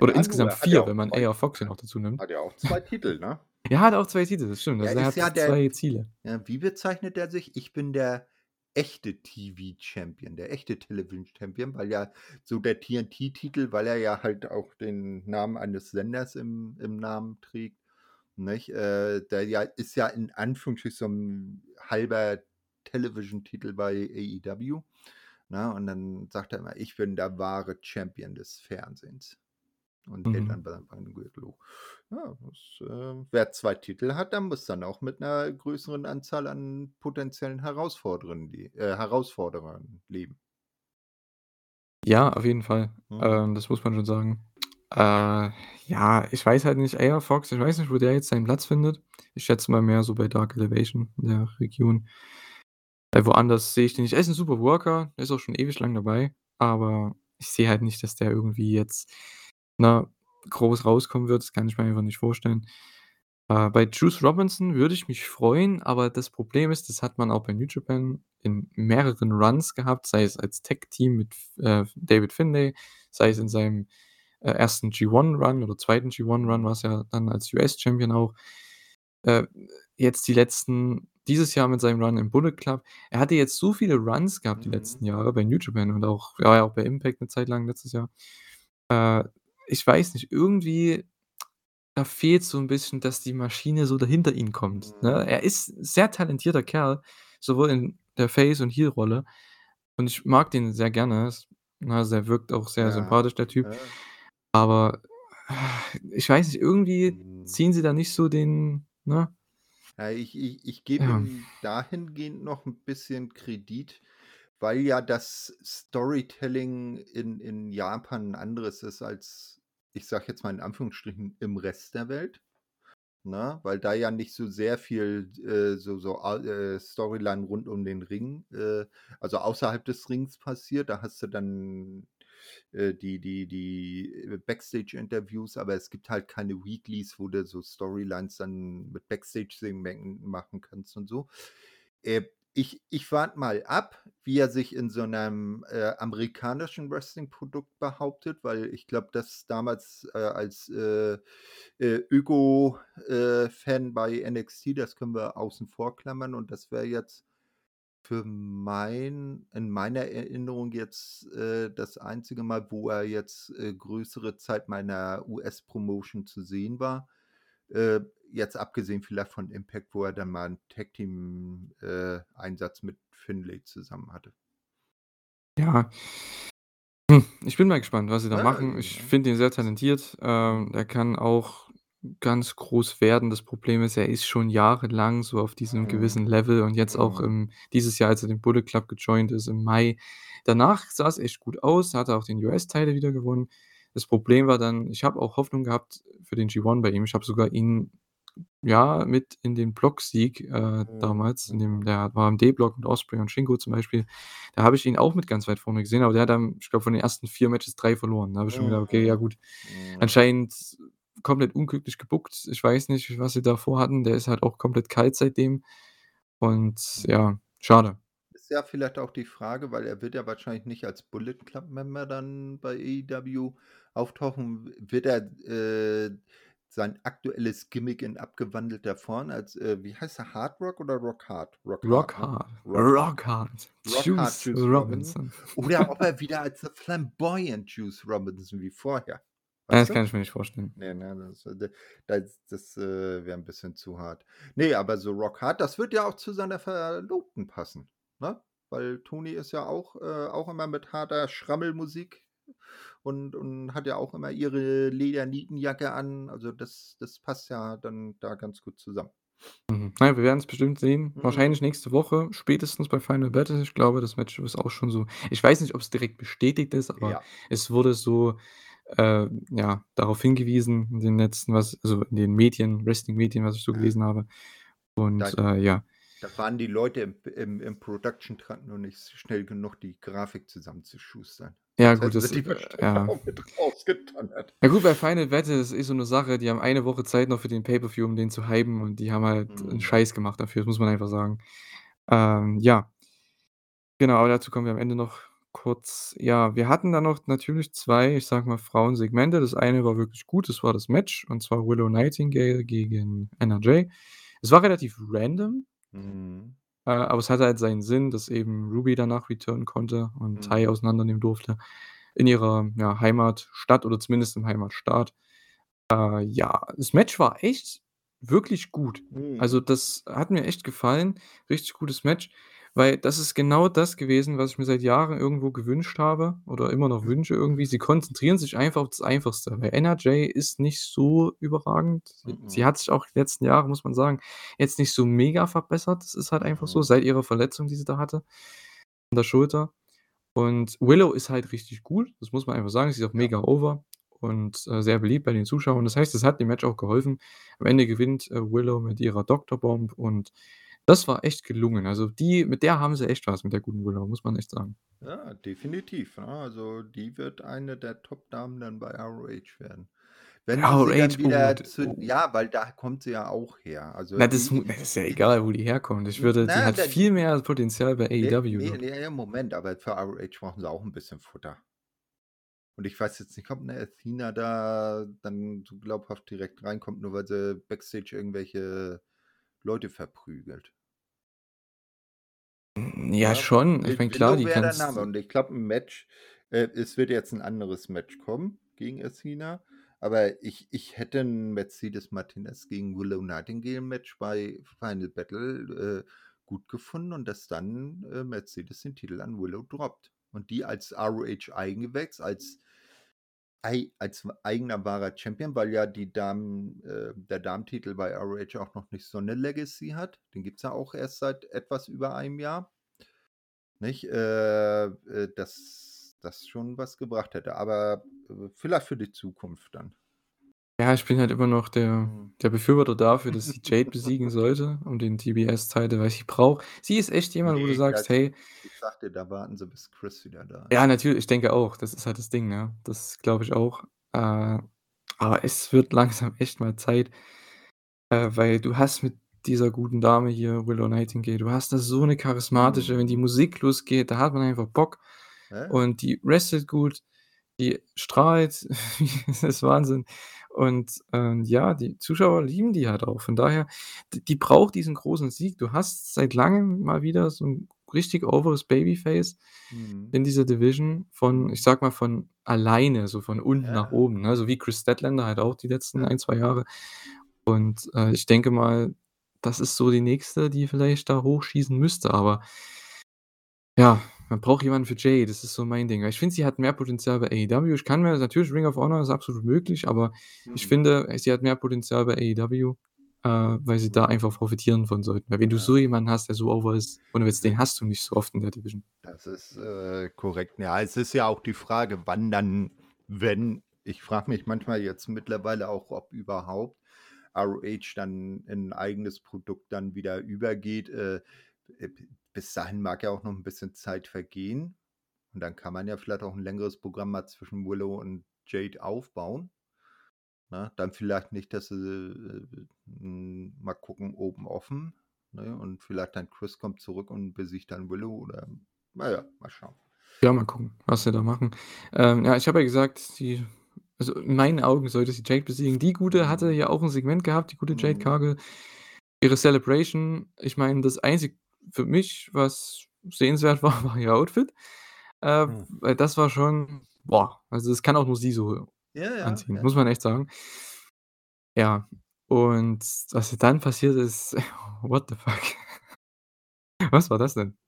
oder ja, insgesamt er hat ja 4, auch wenn man 2 AR Fox noch dazu nimmt. hat ja auch 2 Titel, ne? Ja, hat auch 2 Titel, das stimmt. Er Also, er hat ja der 2 Ziele. ja, wie bezeichnet er sich? „Ich bin der echte TV-Champion, der echte Television-Champion“, weil ja so der TNT-Titel, weil er ja halt auch den Namen eines Senders im im Namen trägt, nicht? Äh, der ja ist ja in Anführungsstrichen so 'n halber Television-Titel bei AEW, ne? Und dann sagt er immer: „Ich bin der wahre Champion des Fernsehens.“ Und hält Mhm. dann bei beim Gürtel hoch. Ja, das, äh wer 2 Titel hat, der muss dann auch mit 'ner größeren Anzahl an potenziellen Herausforderinnen le äh, Herausforderern leben. Ja, auf jeden Fall. Mhm. Ähm, das muss man schon sagen. Äh, ja, ich weiß halt nicht, AR Fox, ich weiß nicht, wo der jetzt seinen Platz findet. Ich schätze mal mehr so bei Dark Elevation in der Region. Weil woanders sehe ich den nicht. Er ist 'n super Worker, der ist auch schon ewig lang dabei, aber ich sehe halt nicht, dass der irgendwie jetzt, ne, groß rauskommen wird. Das kann ich mir einfach nicht vorstellen. Äh, bei Juice Robinson würde ich mich freuen, aber das Problem ist, das hat man auch bei New Japan in mehreren Runs gehabt, sei es als Tag-Team mit äh, David Finlay, sei es in seinem, äh, 1. G1 Run oder 2. G1 Run Mhm. war's ja dann als US-Champion auch. Äh, jetzt die letzten dieses Jahr mit seinem Run im Bullet Club. Er hatte jetzt so viele Runs gehabt die Mhm. letzten Jahre bei New Japan und auch war ja auch bei Impact 'ne Zeit lang letztes Jahr. Äh, ich weiß nicht, irgendwie, da fehlt's so 'n bisschen, dass die Maschine so dahinter ihn kommt, ne? Mhm. Er ist sehr talentierter Kerl, sowohl in der Face und Heel-Rolle und ich mag den sehr gerne. S ne, also er wirkt auch sehr Ja, sympathisch, der Typ. ja. Aber ich weiß nicht, irgendwie Mhm. ziehen sie da nicht so den ne? Ja, ich ich ich gebe ihm dahingehend noch 'n bisschen Kredit, weil ja das Storytelling in in Japan 'n anderes ist als, ich sage jetzt mal in Anführungsstrichen, im Rest der Welt, ne? Weil da ja nicht so sehr viel, äh, so so a äh, Storyline rund um den Ring, äh, also außerhalb des Rings passiert. Da hast du dann, äh, die die die, äh, Backstage-Interviews, aber es gibt halt keine Weeklies, wo du so Storylines dann mit Backstage-Segmenten machen kannst und so. Äh, ich ich warte mal ab, wie er sich in so 'nem, äh, amerikanischen Wrestling-Produkt behauptet, weil ich glaube, dass damals, äh, als, äh, äh, Öko äh, Fan bei NXT, das können wir außen vor klammern und das wäre jetzt für mein in meiner Erinnerung jetzt, äh, das einzige Mal, wo er jetzt, äh, größere Zeit mal in 'ner US-Promotion zu sehen war. Äh, jetzt abgesehen vielleicht von Impact, wo er dann mal 'n Tag-Team äh, Einsatz mit Finlay zusammen hatte. Ja. Hm, ich bin mal gespannt, was sie da Ja, machen. Ich finde ihn sehr talentiert. Ähm, er kann auch ganz groß werden. Das Problem ist, er ist schon jahrelang so auf diesem Mhm. gewissen Level und jetzt auch Mhm. im dieses Jahr, als er den Bullet Club gejoint ist im Mai. Danach sah's echt gut aus, hat er auch den US-Title wieder gewonnen. Das Problem war dann ich habe auch Hoffnung gehabt für den G1 bei ihm. Ich habe sogar ihn, ja, mit in den Blocksieg, äh, Mhm, damals, in dem der war im D-Block mit Ospreay und Shingo zum Beispiel. Da habe ich ihn auch mit ganz weit vorne gesehen, aber der hat dann, ich glaube, von den ersten 4 Matches 3 verloren. Da habe ich schon gedacht: „Okay, ja Mhm. gut, Mhm. anscheinend komplett unglücklich gebookt.“ Ich weiß nicht, was sie da vorhatten. Der ist halt auch komplett kalt seitdem. Und ja, schade. Ist ja vielleicht auch die Frage, weil er wird ja wahrscheinlich nicht als Bullet Club Member dann bei AEW auftauchen. Wird er, äh, sein aktuelles Gimmick in abgewandelter Form als, äh, wie heißt er, Hard Rock oder Rock Hard? Rock Rock Hard, ne? Hard. Rock Rock Hard. Rock Hard Juice Juice Robinson. Robinson. Oder ob <laughs> er wieder als The Flamboyant Juice Robinson wie vorher. Ja, das Weißt du? kann ich mir nicht vorstellen. Ne, ne, das äh, das das, äh, wäre 'n bisschen zu hart. Ne, aber so Rock Hard, das wird ja auch zu seiner Verlobten passen, ne? Weil Toni ist ja auch äh, auch immer mit harter Schrammelmusik und und hat ja auch immer ihre Ledernietenjacke an. Also, das das passt ja dann da ganz gut zusammen. Mhm. Na ja, wir werden's bestimmt sehen. Mhm. Wahrscheinlich nächste Woche, spätestens bei Final Battle. Ich glaube, das Match ist auch schon so ich weiß nicht, ob's direkt bestätigt ist, aber Ja. es wurde so, äh, ja, darauf hingewiesen in den letzten was also, in den Medien, Wrestling-Medien, was ich so gelesen habe. Und, äh, ja. Da waren die Leute im im im Production Truck noch nicht schnell genug, die Grafik zusammenzuschustern. Ja Sonst gut, das die äh, ja. Ja gut, bei Final Battle, das ist so 'ne Sache, die haben eine Woche Zeit noch für den Pay-per-View, um den zu hypen und die haben halt Mhm. Scheiß gemacht dafür, das muss man einfach sagen. Ähm, ja. Genau, aber dazu kommen wir am Ende noch kurz. Ja, wir hatten dann noch natürlich 2, ich sage mal, Frauensegmente. Das eine war wirklich gut, das war das Match, und zwar Willow Nightingale gegen Jay. Es war relativ random Mhm. äh, aber es hatte halt seinen Sinn, dass eben Ruby danach returnen konnte und Tai Mhm. auseinandernehmen durfte in ihrer, ja, Heimatstadt oder zumindest im Heimatstaat. Äh, ja, das Match war echt wirklich gut. Mhm. Also, das hat mir echt gefallen. Richtig gutes Match, weil das ist genau das gewesen, was ich mir seit Jahren irgendwo gewünscht habe oder immer noch wünsche irgendwie. Sie konzentrieren sich einfach auf das Einfachste, weil Jay ist nicht so überragend. Sie sie Mhm. hat sich auch die letzten Jahre, muss man sagen, jetzt nicht so mega verbessert. Das ist halt einfach so, Mhm. seit ihrer Verletzung, die sie da hatte an der Schulter. Und Willow ist halt richtig gut, das muss man einfach sagen. Sie ist auch mega over und, äh, sehr beliebt bei den Zuschauern. Das heißt, das hat dem Match auch geholfen. Am Ende gewinnt, äh, Willow mit ihrer Doctor Bomb und das war echt gelungen. Also, die mit der haben sie echt was, mit der guten Willow, muss man echt sagen. Ja, definitiv, ne? Also, die wird eine der Top-Damen dann bei ROH werden. Wenn sie sie dann oh, wieder d zu oh. ja, weil da kommt sie ja auch her. Also, Na, das die das ist ja die egal, wo die herkommt. Ich würde die na, hat da viel mehr Potenzial bei AEW ne, noch. ne, Moment, aber für ROH brauchen sie auch 'n bisschen Futter. Und ich weiß jetzt nicht, ob 'ne Athena da dann so glaubhaft direkt reinkommt, nur weil sie Backstage irgendwelche Leute verprügelt. Ja Ne? schon. Ich meine, klar, Willow die wäre der kannst Name und ich glaube 'n Match äh, es wird jetzt 'n anderes Match kommen gegen Athena, aber ich ich hätte 'n Mercedes Martinez gegen Willow Nightingale Match bei Final Battle, äh, gut gefunden und dass dann, äh, Mercedes den Titel an Willow droppt und die als ROH Eigengewächs, als als eigener wahrer Champion, weil ja die Damen äh, der Damentitel bei ROH auch noch nicht so 'ne Legacy hat. Den gibt's ja auch erst seit etwas über einem Jahr. Nicht? Äh, äh, dass das schon was gebracht hätte, aber, äh, vielleicht für die Zukunft dann. Ja, ich bin halt immer noch der Mhm. der Befürworter dafür, dass sie Jade besiegen sollte um den TBS-Title, weil sie braucht sie ist echt jemand, wo du sagst: das „Hey“ ich dir, da warten sie, bis Chris wieder da Ja, ist. natürlich, ich denke auch. Das ist halt das Ding, ne? Das glaube ich auch. Äh, aber es wird langsam echt mal Zeit äh, weil du hast mit dieser guten Dame hier, Willow Nightingale du hast da so 'ne charismatische wenn die Mhm. Musik losgeht, da hat man einfach Bock Ja, ja. und die wrestelt gut, die strahlt, <laughs> das ist Wahnsinn. Und, ähm, ja, die Zuschauer lieben die halt auch. Von daher, d die braucht diesen großen Sieg. Du hast seit Langem mal wieder so 'n richtig overes Babyface Mhm. in dieser Division von ich sage mal, von alleine, so von unten Ja, nach oben, ne, so wie Kris Statlander halt auch die letzten. 1, 2 Jahre. Und, äh, ich denke mal, das ist so die Nächste, die vielleicht da hochschießen müsste, aber ja, man braucht jemanden für Jade, das ist so mein Ding. Ich finde, sie hat mehr Potenzial bei AEW. Ich kann mir natürlich Ring of Honor ist absolut möglich, aber ich Mhm. finde, sie hat mehr Potenzial bei AEW, äh, weil sie da einfach profitieren von sollten. Weil wenn du Ja. so jemanden hast, der so over ist ohne Witz, Si den hast du nicht so oft in der Division. Das ist, äh, korrekt. Ja, es ist ja auch die Frage, wann dann wenn ich frage mich manchmal jetzt mittlerweile auch, ob überhaupt ROH dann in 'n eigenes Produkt dann wieder übergeht. Äh, äh, bis dahin mag ja auch noch 'n bisschen Zeit vergehen und dann kann man ja vielleicht auch 'n längeres Programm mal zwischen Willow und Jade aufbauen. Ne? Dann vielleicht nicht, dass sie, äh, hm, mal gucken, open offen. ne? Und vielleicht dann Chris kommt zurück und besiegt dann Willow oder na ja, mal schauen. Ja, mal gucken, was sie da machen. Ähm, ja, ich habe ja gesagt, die also, in meinen Augen sollte sie Jade besiegen. Die Gute hatte ja auch 'n Segment gehabt, die gute Jade Mhm. Cargill. Ihre Celebration, ich meine, das einzig für mich, was sehenswert <laughs> war, war ihr Outfit. Äh, Hm. weil das war schon boah, also, das kann auch nur sie so Ja, ja, anziehen, ja. muss man echt sagen. Ja, und was dann passiert ist, <laughs> what the fuck? <laughs> Was war das denn?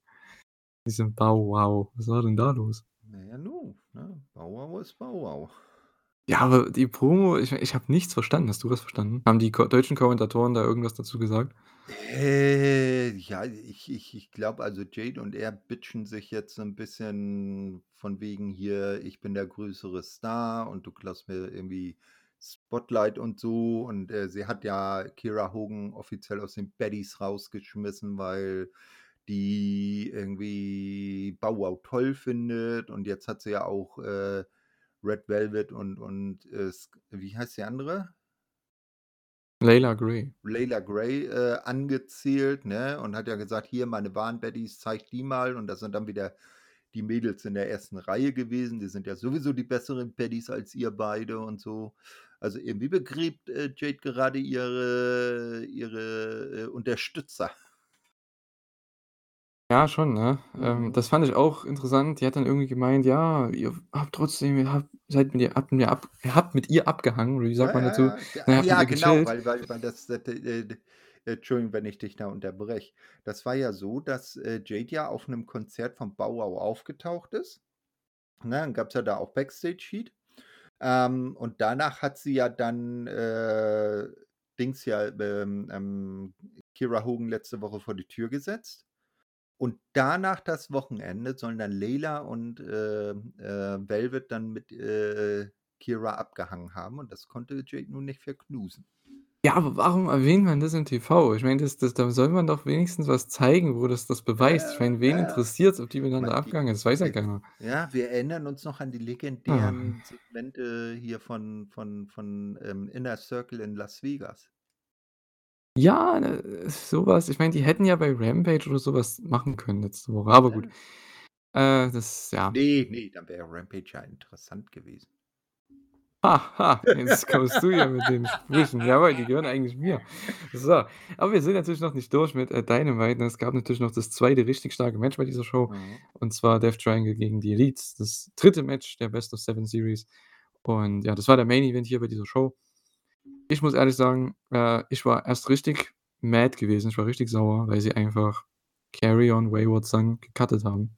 Diesem Wow, was war denn da los? Na ja, nu, ne? Wow ist Wow. Ja, aber die Promo, ich ich habe nichts verstanden. Hast du was verstanden? Haben die deutschen Kommentatoren da irgendwas dazu gesagt? Äh, ja, ich ich ich glaube, also, Jade und er bitchen sich jetzt so 'n bisschen von wegen hier: „Ich bin der größere Star und du klaust mir irgendwie Spotlight und so.“ Und, äh, sie hat ja Kiera Hogan offiziell aus den Baddies rausgeschmissen, weil die irgendwie Wow toll findet. Und jetzt hat sie ja auch, äh, Red Velvet und und, äh, wie heißt die andere? Layla Gray. Layla Gray, äh, angezählt, ne, und hat ja gesagt: „Hier, meine wahren Baddies, zeigt die mal.“ Und das sind dann wieder die Mädels in der 1. Reihe gewesen. Die sind ja sowieso die besseren Baddies als ihr beide und so. Also, irgendwie begräbt, äh, Jade gerade ihre ihre, äh, Unterstützer. Ja, schon, ne? Ähm, Mhm. das fand ich auch interessant. Die hat dann irgendwie gemeint: „Ja, ihr habt trotzdem ihr habt seid mit ihr habt mit ihr ab ihr habt mit ihr abgehangen.“ Oder wie sagt Ja, man ja, dazu? ja. Ja, „Na, ihr ach habt mit ja, ihr genau, gechillt.“ weil weil weil das das äh, d Entschuldigung, wenn ich dich da unterbreche. Das war ja so, dass, äh, Jade ja auf 'nem Konzert von Bow Wow aufgetaucht ist. Ne, dann gab's ja da auch Backstage-Heat. Ähm, und danach hat sie ja dann, äh, Dings ja, ähm, ähm, Kiera Hogan letzte Woche vor die Tür gesetzt. Und danach das Wochenende sollen dann Layla und, ähm, äh, Velvet dann mit, äh, Kiera abgehangen haben und das konnte Jade nun nicht verknusen. Ja, aber warum erwähnt man das im TV? Ich meine, das das da soll man doch wenigstens was zeigen, wo das das beweist. Ich meine, wen ja, ja. interessiert's, ob die miteinander Mein die abgehangen ist? Das weiß ja keiner. ja, wir erinnern uns noch an die Ah. legendären Segmente hier von von von, ähm, Inner Circle in Las Vegas. Ja, äh, so was. Ich meine, die hätten ja bei Rampage oder so was machen können letzte Woche, aber gut. Ja. Äh, das ja. Ne, ne, dann wäre Rampage ja interessant gewesen. Ha, ha, jetzt kommst du hier mit den Sprüchen. Jawoll, die gehören eigentlich mir. So, aber wir sind natürlich noch nicht durch mit, äh, Dynamite, ne? Es gab natürlich noch das 2. richtig starke Match bei dieser Show, Mhm. und zwar Death Triangle gegen die Elites. Das 3. Match der Best of 7 Series. Und ja, das war der Main Event hier bei dieser Show. Ich muss ehrlich sagen, äh, ich war erst richtig mad gewesen. Ich war richtig sauer, weil sie einfach Carry On Wayward Son gecuttet haben.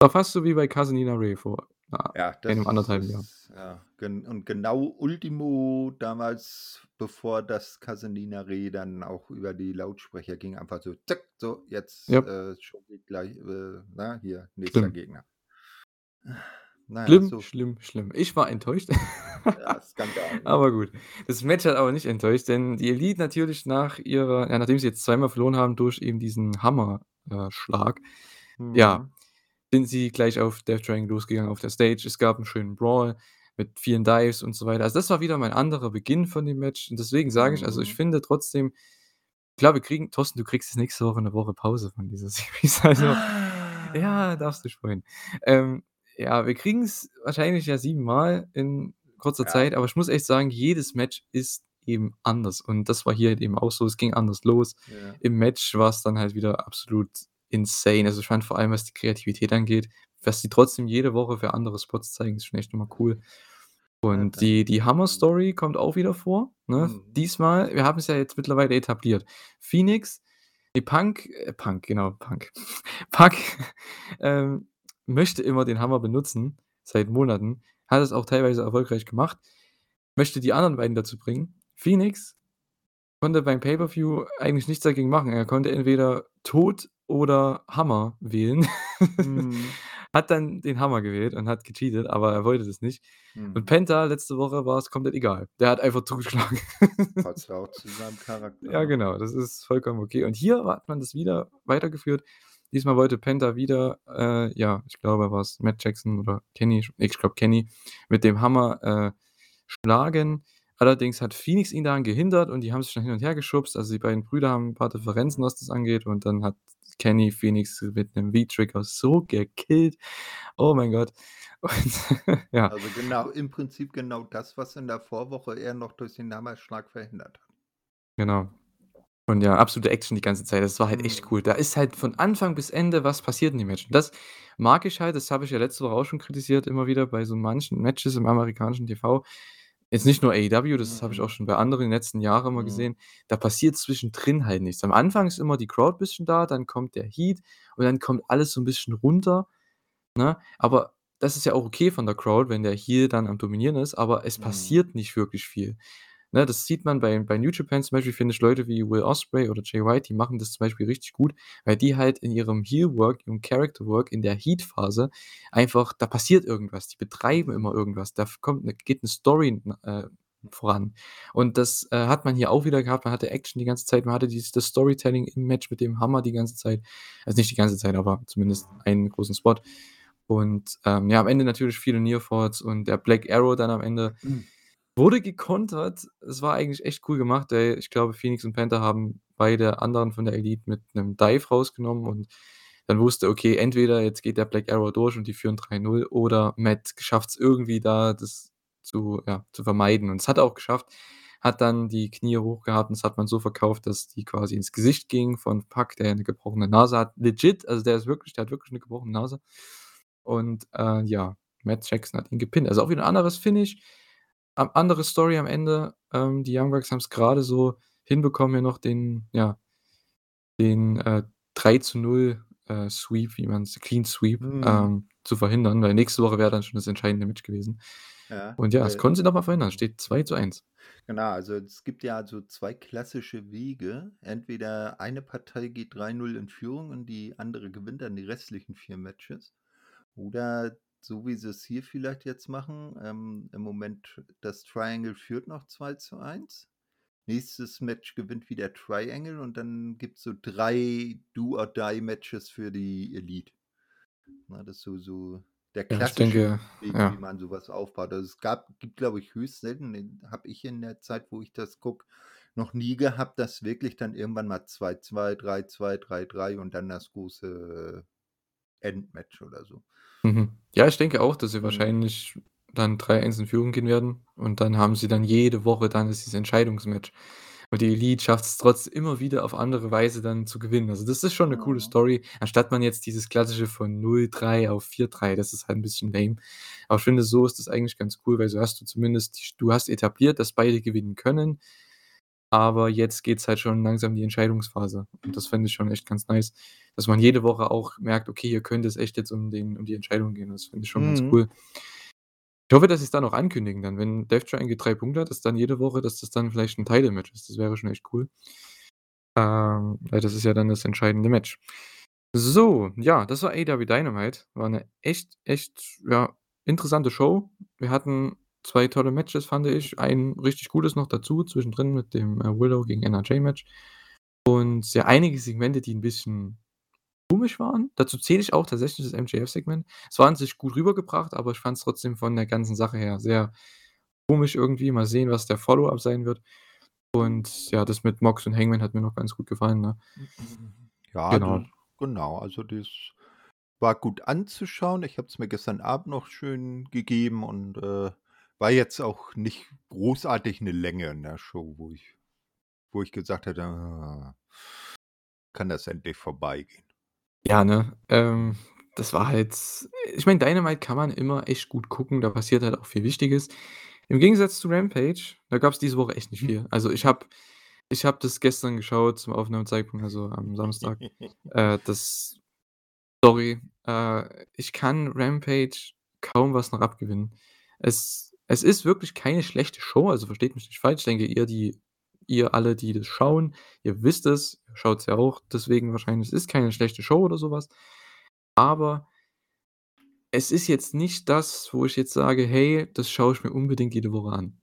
War fast so wie bei Casanina Ray vor, ah, Ja, einem das 1 1/2 Jahr. ja, und genau ultimo damals, bevor das Casanina Ray dann auch über die Lautsprecher ging, einfach so zack, so jetzt, Ja. äh, geht gleich, äh, ne, hier, nächster Schlimm. Gegner. Na ja, Schlimm, so schlimm, schlimm. Ich war enttäuscht. Ja, Skandal, <laughs> ne? Aber gut. Das Match hat aber nicht enttäuscht, denn die Elite natürlich nach ihrer ja, nachdem sie jetzt zweimal verloren haben durch eben diesen Hammer äh, Schlag, ja, Mhm. sind sie gleich auf Death Triangle losgegangen auf der Stage. Es gab 'n schönen Brawl mit vielen Dives und so weiter. Also, das war wieder mal 'n anderer Beginn von dem Match. Und deswegen sage ich also, ich Mhm. finde trotzdem klar, wir kriegen Thorsten, du kriegst jetzt nächste Woche 'ne Woche Pause von dieser <laughs> Series, also ja, darfst dich freuen. Ähm, ja, wir kriegen's wahrscheinlich ja 7 Mal in kurzer Ja. Zeit, aber ich muss echt sagen, jedes Match ist eben anders. Und das war hier halt eben auch so. Es ging anders los. Ja. Im Match war's dann halt wieder absolut insane. Also, ich fand vor allem, was die Kreativität angeht, dass die trotzdem jede Woche für andere Spots zeigen, ist schon echt immer cool. Ja, Und dann die die. Hammer-Story kommt auch wieder vor, ne? Mhm. Diesmal wir haben's ja jetzt mittlerweile etabliert. Phoenix ne, Punk äh, Punk, genau, Punk. <laughs> Pac, ähm, möchte immer den Hammer benutzen seit Monaten, hat es auch teilweise erfolgreich gemacht, möchte die anderen beiden dazu bringen. Phoenix konnte beim Pay-per-View eigentlich nichts dagegen machen. Er konnte entweder Tod oder Hammer wählen. Mhm. <laughs> Hat dann den Hammer gewählt und hat gecheatet, aber er wollte das nicht. Und Mhm. Penta letzte Woche war's komplett egal. Der hat einfach zugeschlagen. <laughs> Passt auch zu seinem Charakter, Ja, genau, das ist vollkommen okay. Und hier hat man das wieder weitergeführt. Diesmal wollte Penta wieder, äh, ja, ich glaube, war's Matt Jackson oder Kenny, ich glaube Kenny, mit dem Hammer, äh, schlagen. Allerdings hat Phoenix ihn daran gehindert und die haben sich dann hin und her geschubst. Also, die beiden Brüder haben 'n paar Differenzen, was das angeht und dann hat Kenny Phoenix mit 'nem V-Trigger so gekillt. Oh mein Gott. Und <laughs> ja. Also, genau im Prinzip genau das, was in der Vorwoche er noch durch den Hammerschlag verhindert hat. Genau. Und ja, absolute Action die ganze Zeit. Das war halt echt Mhm. cool. Da ist halt von Anfang bis Ende was passiert in dem Match. Und das mag ich halt, das habe ich ja letzte Woche auch schon kritisiert, immer wieder bei so manchen Matches im amerikanischen TV. Jetzt nicht nur AEW, das habe ich auch Mhm. schon bei anderen in den letzten Jahren immer Mhm. gesehen. Da passiert zwischendrin halt nichts. Am Anfang ist immer die Crowd bisschen da, dann kommt der Heat und dann kommt alles so 'n bisschen runter, ne? Aber das ist ja auch okay von der Crowd, wenn der Heel dann am Dominieren ist, aber es passiert nicht wirklich viel. Ne, das sieht man bei bei New Japan zum Beispiel, finde ich Leute wie Will Ospreay oder Jay White, die machen das zum Beispiel richtig gut, weil die halt in ihrem Heel-Work, ihrem Character-Work in der Heat-Phase einfach da passiert irgendwas. Die betreiben immer Mhm. irgendwas. Da kommt 'ne geht 'ne Story, äh, voran. Und das, äh, hat man hier auch wieder gehabt. Man hatte Action die ganze Zeit. Man hatte dieses das Storytelling im Match mit dem Hammer die ganze Zeit. Also, nicht die ganze Zeit, aber zumindest Mhm. einen großen Spot. Und, ähm, ja, am Ende natürlich viele Near-Falls und der Black Arrow dann am Ende wurde gekontert. Es war eigentlich echt cool gemacht, ey. Ich glaube, Phoenix und Penta haben beide anderen von der Elite mit 'nem Dive rausgenommen und dann wusste: „Okay, entweder jetzt geht der Black Arrow durch und die führen 3:0 oder Matt schafft's irgendwie da, das zu ja, zu vermeiden.“ Und das hat er auch geschafft. Hat dann die Knie hoch gehabt und das hat man so verkauft, dass die quasi ins Gesicht gingen von Pac, der ja 'ne gebrochene Nase hat. Legit, also, der ist wirklich der hat wirklich 'ne gebrochene Nase. Und, äh, ja, Matt Jackson hat ihn gepinnt. Also, auch wieder 'n anderes Finish, andere Story am Ende. Ähm, die Young Bucks haben's grade so hinbekommen, hier noch den ja den, äh, 3:0, äh, Sweep, wie man's Clean Sweep, Mhm. ähm, zu verhindern, weil nächste Woche wäre dann schon das entscheidende Match gewesen. Ja, Und ja, das äh, konnten sie noch mal verhindern. Steht 2:1. Genau, also, es gibt ja so 2 klassische Wege. Entweder eine Partei geht 3:0 in Führung und die andere gewinnt dann die restlichen 4 Matches. Oder so wie sie's hier vielleicht jetzt machen, ähm, im Moment das Triangle führt noch 2:1. Nächstes Match gewinnt wieder Triangle und dann gibt's so 3 Do-or-Die-Matches für die Elite. Ne, das ist so so der Ja, klassische denke Weg, wie ja. man so was aufbaut. Also, es gab gibt, glaube ich, höchst selten habe ich in der Zeit, wo ich das gucke, noch nie gehabt, dass wirklich dann irgendwann mal 2:2, 3:2, 3:3 und dann das große Endmatch oder so. Mhm. Ja, ich denke auch, dass sie Mhm. wahrscheinlich dann 3:1 in Führung gehen werden und dann haben sie dann jede Woche dann ist dieses Entscheidungsmatch. Und die Elite schafft's trotz immer wieder auf andere Weise dann zu gewinnen. Also, das ist schon 'ne coole Mhm. Story, anstatt man jetzt dieses klassische von 0:3 auf 4:3, das ist halt 'n bisschen lame. Aber ich finde, so ist das eigentlich ganz cool, weil so hast du zumindest du hast etabliert, dass beide gewinnen können, aber jetzt geht's halt schon langsam in die Entscheidungsphase. Und das fände ich schon echt ganz nice, dass man jede Woche auch merkt: „Okay, hier könnte es echt jetzt um den um die Entscheidung gehen.“ Das finde ich schon ganz Mhm. cool. Ich hoffe, dass sie's dann auch ankündigen dann, wenn Death Triangle 3 Punkte hat, dass dann jede Woche dass das dann vielleicht 'n Title-Match ist. Das wäre schon echt cool. Ähm, weil das ist ja dann das entscheidende Match. So, ja, das war AEW Dynamite. War 'ne echt, echt, ja, interessante Show. Wir hatten 2 tolle Matches, fand ich. Ein richtig gutes noch dazu zwischendrin mit dem, äh, Willow gegen NRJ-Match. Und ja, einige Segmente, die 'n bisschen komisch waren. Dazu zähle ich auch tatsächlich das MJF-Segment. Es war an sich gut rübergebracht, aber ich fand's trotzdem von der ganzen Sache her sehr komisch irgendwie. Mal sehen, was der Follow-up sein wird. Und ja, das mit Mox und Hangman hat mir noch ganz gut gefallen, ne? <laughs> Ja, das Genau. genau, also, das war gut anzuschauen. Ich habe es mir gestern Abend noch schön gegeben und, äh, war jetzt auch nicht großartig 'ne Länge in der Show, wo ich wo ich gesagt hätte: „Ah“ „kann das endlich vorbeigehen?“ Ja, ne? Ähm, Mhm. das war halt ich meine, Dynamite kann man immer echt gut gucken, da passiert halt auch viel Wichtiges. Im Gegensatz zu Rampage, da gab's diese Woche echt nicht viel. Also, ich habe ich habe das gestern geschaut zum Aufnahmezeitpunkt, also, am Samstag. <laughs> Äh, das sorry, äh, ich kann Rampage kaum was noch abgewinnen. Es es ist wirklich keine schlechte Show, also, versteht mich nicht falsch. Ich denke, ihr, die ihr alle, die das schauen, ihr wisst es, ihr schaut's ja auch deswegen wahrscheinlich. Es ist keine schlechte Show oder so was, aber es ist jetzt nicht das, wo ich jetzt sage: „Hey, das schaue ich mir unbedingt jede Woche an.“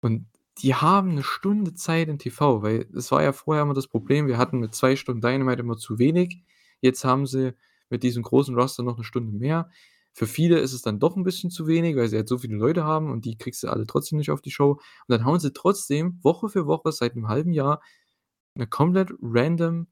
Und die haben 'ne Stunde Zeit im TV, weil es war ja vorher immer das Problem, wir hatten mit 2 Stunden Dynamite immer zu wenig. Jetzt haben sie mit diesem großen Roster noch 'ne Stunde mehr. Für viele ist es dann doch 'n bisschen zu wenig, weil sie halt so viele Leute haben und die kriegst du alle trotzdem nicht auf die Show. Und dann hauen sie trotzdem Woche für Woche seit 'nem halben Jahr 'ne komplett random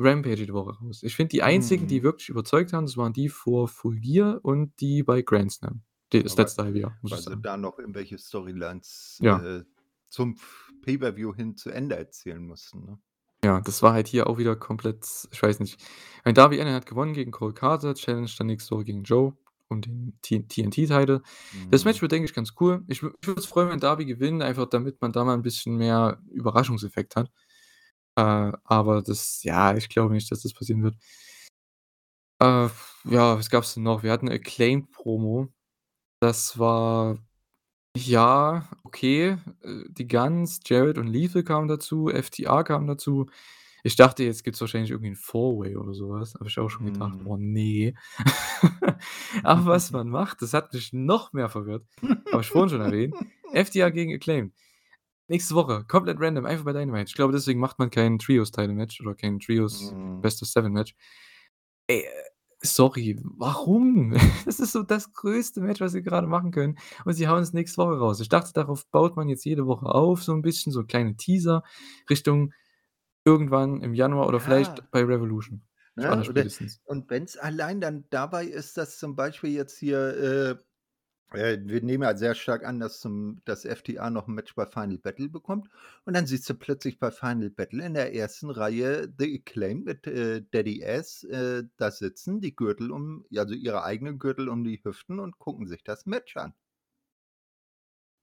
Rampage jede Woche raus. Ich finde, die einzigen, die Mhm. wirklich überzeugt haben, das waren die vor Full Gear und die bei Grand Slam. De das Aber letzte halbe Jahr, weil sie da noch irgendwelche Storylines, Ja. äh, zum Pay-per-View hin zu Ende erzählen mussten, ne? Ja, das war halt hier auch wieder komplett ich weiß nicht. Mein Darby Allin hat gewonnen gegen Cole Karter, challenged dann nächste Woche gegen Joe um den TNT-Title. Das Mhm. Match wird, denke ich, ganz cool. Ich wü mich würde es freuen, wenn Darby gewinnt, einfach damit man da mal 'n bisschen mehr Überraschungseffekt hat. Äh, aber das ja, ich glaube nicht, dass das passieren wird. Äh, ja, was gab's denn noch? Wir hatten 'ne Acclaimed-Promo. Das war, ja, okay. Äh, die Gunns, Jarrett und Lethal kamen dazu, FTR kam dazu. Ich dachte, jetzt gibt's wahrscheinlich irgendwie 'n Four-Way oder so was. Habe ich auch schon gedacht: Mhm. „Oh ne.“ <laughs> Aber was <laughs> man macht, das hat mich noch mehr verwirrt. Habe ich vorhin schon erwähnt. <laughs> FTR gegen Acclaimed. Nächste Woche, komplett random, einfach bei Dynamite. Ich glaube, deswegen macht man kein Trios-Title-Match oder kein Trios Mhm. Ey, sorry, warum? Das ist so das größte Match, was sie grade machen können und sie hauen's nächste Woche raus. Ich dachte, darauf baut man jetzt jede Woche auf, so 'n bisschen, so kleine Teaser Richtung irgendwann im Januar oder vielleicht Ja. bei Revolution, Ne, oder und wenn's allein dann dabei ist, dass zum Beispiel jetzt hier, äh, äh, wir nehmen ja sehr stark an, dass zum dass FTR noch 'n Match bei Final Battle bekommt und dann siehst du plötzlich bei Final Battle in der 1. Reihe The Acclaimed mit, äh, Daddy Ass, äh, da sitzen, die Gürtel um also ihre eigenen Gürtel um die Hüften und gucken sich das Match an.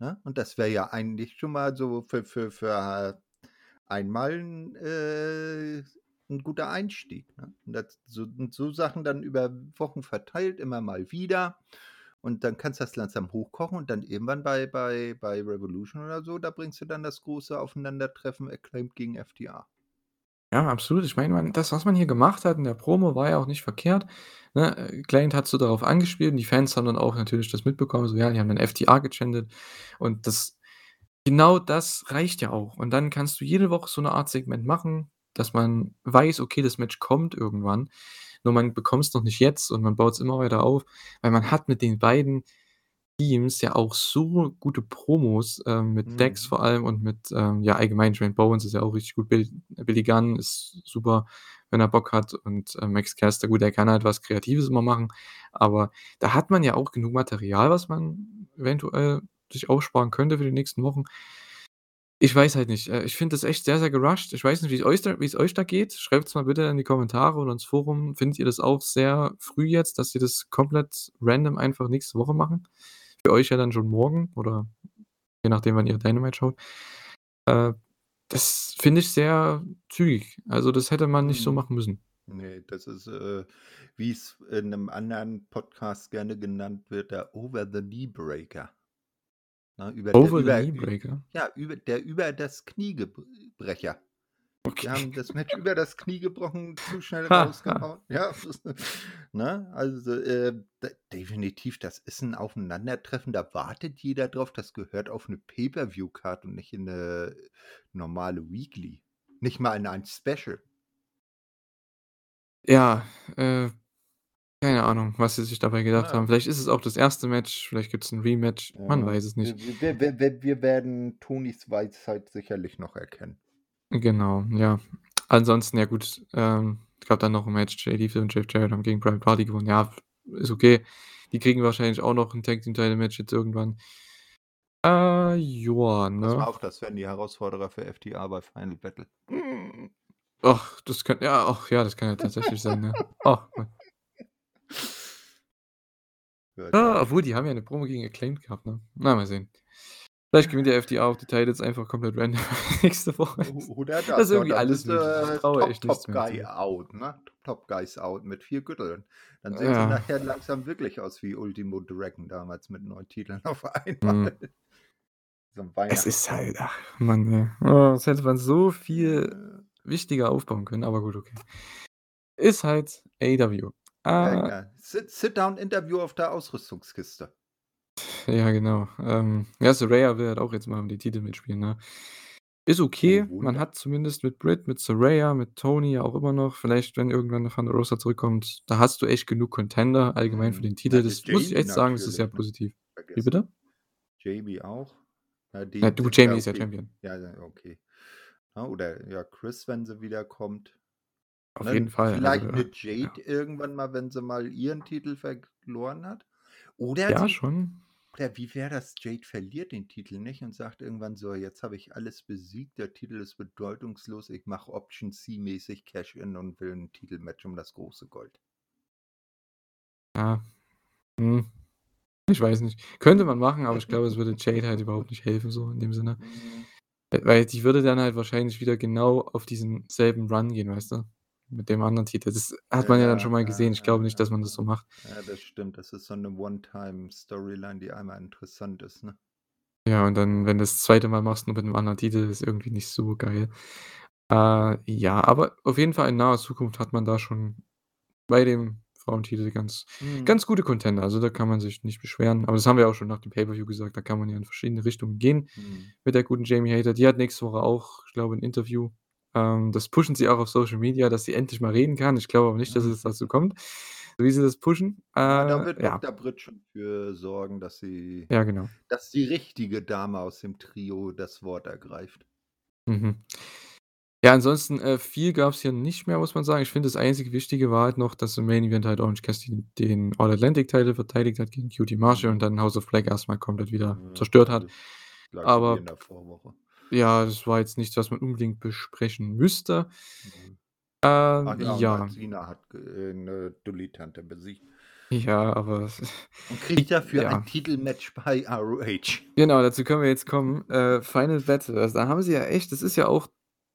Ne? Und das wäre ja eigentlich schon mal so für für für einmal 'n äh, 'n guter Einstieg, ne? Und das so und so Sachen dann über Wochen verteilt, immer mal wieder. Und dann kannst du das langsam hochkochen und dann irgendwann bei bei bei Revolution oder so, da bringst du dann das große Aufeinandertreffen Acclaimed gegen FTR. Ja, absolut. Ich meine, das, was man hier gemacht hat in der Promo, war ja auch nicht verkehrt, ne? Äh, Acclaimed hat so darauf angespielt und die Fans haben dann auch natürlich das mitbekommen, so, ja, die haben dann FTR gechantet und das genau das reicht ja auch. Und dann kannst du jede Woche so 'ne Art Segment machen, dass man weiß: „Okay, das Match kommt irgendwann“, nur man bekommt's noch nicht jetzt und man baut's immer weiter auf, weil man hat mit den beiden Teams ja auch so gute Promos, ähm, mit Dax Mhm. vor allem und mit, ähm, ja, allgemein Trent Bowens ist ja auch richtig gut. Bill Billy Gunn ist super, wenn er Bock hat und, äh, Max Caster, gut, der kann halt was Kreatives immer machen, aber da hat man ja auch genug Material, was man eventuell sich aufsparen könnte für die nächsten Wochen. Ich weiß halt nicht. Äh, ich finde das echt sehr, sehr gerusht. Ich weiß nicht, wie's euch da wie's euch da geht. Schreibt's mal bitte in die Kommentare oder ins Forum. Findet ihr das auch sehr früh jetzt, dass sie das komplett random einfach nächste Woche machen? Für euch ja dann schon morgen oder je nachdem, wann ihr Dynamite schaut. Äh, das finde ich sehr zügig. Also, das hätte man nicht so Mhm. machen müssen. Ne, das ist, äh, wie's in 'nem anderen Podcast gerne genannt wird, der Over-the-Knee-Breaker. Ne, über der Over the über Knee ü Breaker? ja, über der über das Knie gebr Brecher. Die Okay. haben das Match über das Knie gebrochen, zu schnell Ha, ha. rausgehauen. Ja, <laughs> ne? Also, äh, de definitiv, das ist 'n Aufeinandertreffen, da wartet jeder drauf. Das gehört auf 'ne Pay-per-View-Card und nicht in 'ne normale Weekly. Nicht mal in ein Special. Ja, äh, keine Ahnung, was sie sich dabei gedacht Ja. haben. Vielleicht ist es auch das 1. Match, vielleicht gibt's 'n Rematch, man Ja, weiß es nicht. wir wir wir wir wir werden Tonys Weisheit sicherlich noch erkennen. Genau, ja. Ansonsten, ja gut, ähm, gab dann noch 'n Match. Jay Lethal und Jeff Jarrett haben gegen Private Party gewonnen. Ja, ist okay. Die kriegen wahrscheinlich auch noch 'n Tag-Team-Title-Match jetzt irgendwann. Äh, ja, Pass mal ne? auf, das werden die Herausforderer für FTR bei Final Battle. Ach, das kann ja, ach ja, das kann ja tatsächlich sein, ne? <laughs> Ach Mann. <laughs> Hört Ah, obwohl, die haben ja 'ne Promo gegen Acclaimed gehabt, ne? Na, mal sehen. Vielleicht gewinnt ja FTR auch die Titles einfach komplett random <laughs> nächste Woche. Oder Das ist das, ja, und irgendwie alles. Ich sie traue Top nichts Top Guy out, ne? Top Guys out mit 4 Gürteln. Dann sehen sie Ja. nachher langsam wirklich aus wie Ultimo Dragon damals mit 9 Titeln auf Mhm. einmal. <laughs> So 'n Es ist halt ach Mann, ey. Oh, das hätte man so viel Ja. wichtiger aufbauen können, aber gut, okay. Ist halt AEW. Ja, Äh ja. Sit Sit-down-Interview auf der Ausrüstungskiste. Ja, genau. Ähm, ja, Saraya will halt auch jetzt mal um die Titel mitspielen, ne? Ist Oh okay. Man Wunder. hat zumindest mit Britt, mit Saraya, mit Toni ja auch immer noch vielleicht, wenn irgendwann 'ne Thunder Rosa zurückkommt, da hast du echt genug Contender allgemein für Mhm. den Na, Titel. Das muss ich Jamie echt sagen, das ist sehr natürlich, ne? positiv. Wie Vergessen. bitte? Jamie auch. Ja, Ja, die du, ja, Jamie ist ja okay. Champion. Ja, ja, okay. Ja, oder ja, Chris, wenn sie wiederkommt. Auf jeden Ne, Fall, also, vielleicht äh, 'ne ja. Jade irgendwann mal, wenn sie mal ihren Titel verloren hat. Oder Ja, sie schon. oder wie wäre das, Jade verliert den Titel nicht und sagt irgendwann so: „Jetzt habe ich alles besiegt, der Titel ist bedeutungslos. Ich mache Option C-mäßig Cash-in und will 'n Titelmatch um das große Gold.“ Ja. Hm. Ich weiß nicht. Könnte man machen, aber ich glaube, es würde Jade halt überhaupt nicht helfen so in dem Sinne. Mhm. Weil die würde dann halt wahrscheinlich wieder genau auf diesen selben Run gehen, weißt du? Mit dem anderen Titel. Das hat man ja dann ja, schon mal gesehen. Ich glaube nicht, dass man das so macht. ja. Das stimmt. Das ist so 'ne One-Time-Storyline, die einmal interessant ist, ne? Ja, und dann, wenn du's 2. Mal machst, nur mit 'nem anderen Titel, ist irgendwie nicht so geil. Äh, ja, aber auf jeden Fall in naher Zukunft hat man da schon bei dem Frauentitel ganz Mhm. ganz gute Contender. Also, da kann man sich nicht beschweren. Aber das haben wir auch schon nach dem Pay-per-View gesagt, da kann man ja in verschiedene Richtungen gehen Mhm. mit der guten Jamie Hayter. Die hat nächste Woche auch, ich glaube, 'n Interview. Ähm, das pushen sie auch auf Social Media, dass sie endlich mal reden kann. Ich glaube aber nicht, dass es dazu kommt, so wie sie das pushen. Äh, Na, da wird ja. Doktor Britt schon für sorgen, dass sie Ja, genau. dass die richtige Dame aus dem Trio das Wort ergreift. Mhm. Ja, ansonsten, äh, viel gab's hier nicht mehr, muss man sagen. Ich finde, das einzige Wichtige war halt noch, dass im Main Event halt Orange Cassidy den All Atlantic Title verteidigt hat gegen QT Marshall und Mhm. dann House of Black erst mal komplett wieder Ja, zerstört hat. Aber in der Vorwoche. Ja, das war jetzt nichts, was man unbedingt besprechen müsste. Mhm. Ähm, ja. Alcina hat äh, 'ne Dulli-Tante besiegt. Ja, aber <laughs> Und kriegt dafür ja. ein Titelmatch bei ROH. Genau, dazu können wir jetzt kommen. Äh, Final Battle. Also, da haben sie ja echt das ist ja auch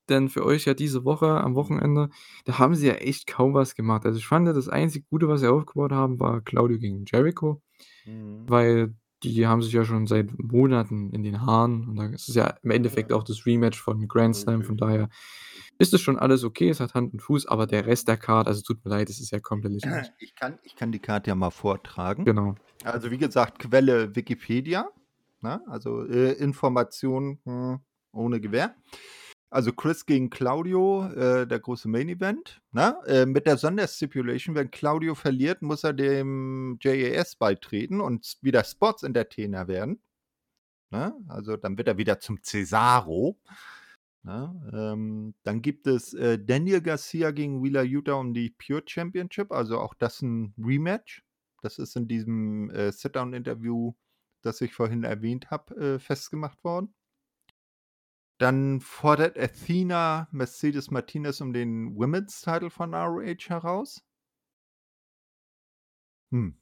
dann für euch ja diese Woche am Mhm. Wochenende, da haben sie ja echt kaum was gemacht. Also, ich fand, das einzig Gute, was sie aufgebaut haben, war Claudio gegen Jericho, Mhm. weil die haben sich ja schon seit Monaten in den Haaren und dann ist es ja im Endeffekt auch das Rematch von Grand Slam. Von daher ist das schon alles okay. Es hat Hand und Fuß, aber der Rest der Card also, tut mir leid, das ist ja komplett lächerlich. Ich kann ich kann die Card ja mal vortragen. Genau. Also, wie gesagt, Quelle Wikipedia, ne? Also, äh, Information, hm, ohne Gewähr. Also, Chris gegen Claudio, äh, der große Main Event, ne? Äh, mit der Sonderstipulation, wenn Claudio verliert, muss er dem JAS beitreten und wieder Spots Entertainer werden, ne? Also, dann wird er wieder zum Cesaro, ne? Ähm, dann gibt es, äh, Daniel Garcia gegen Wheeler Yuta um die Pure Championship, also auch das 'n Rematch. Das ist in diesem, äh, Sit-Down-Interview, das ich vorhin erwähnt habe, äh, festgemacht worden. Dann fordert Athena Mercedes Martinez um den Women's Title von ROH heraus. Hm.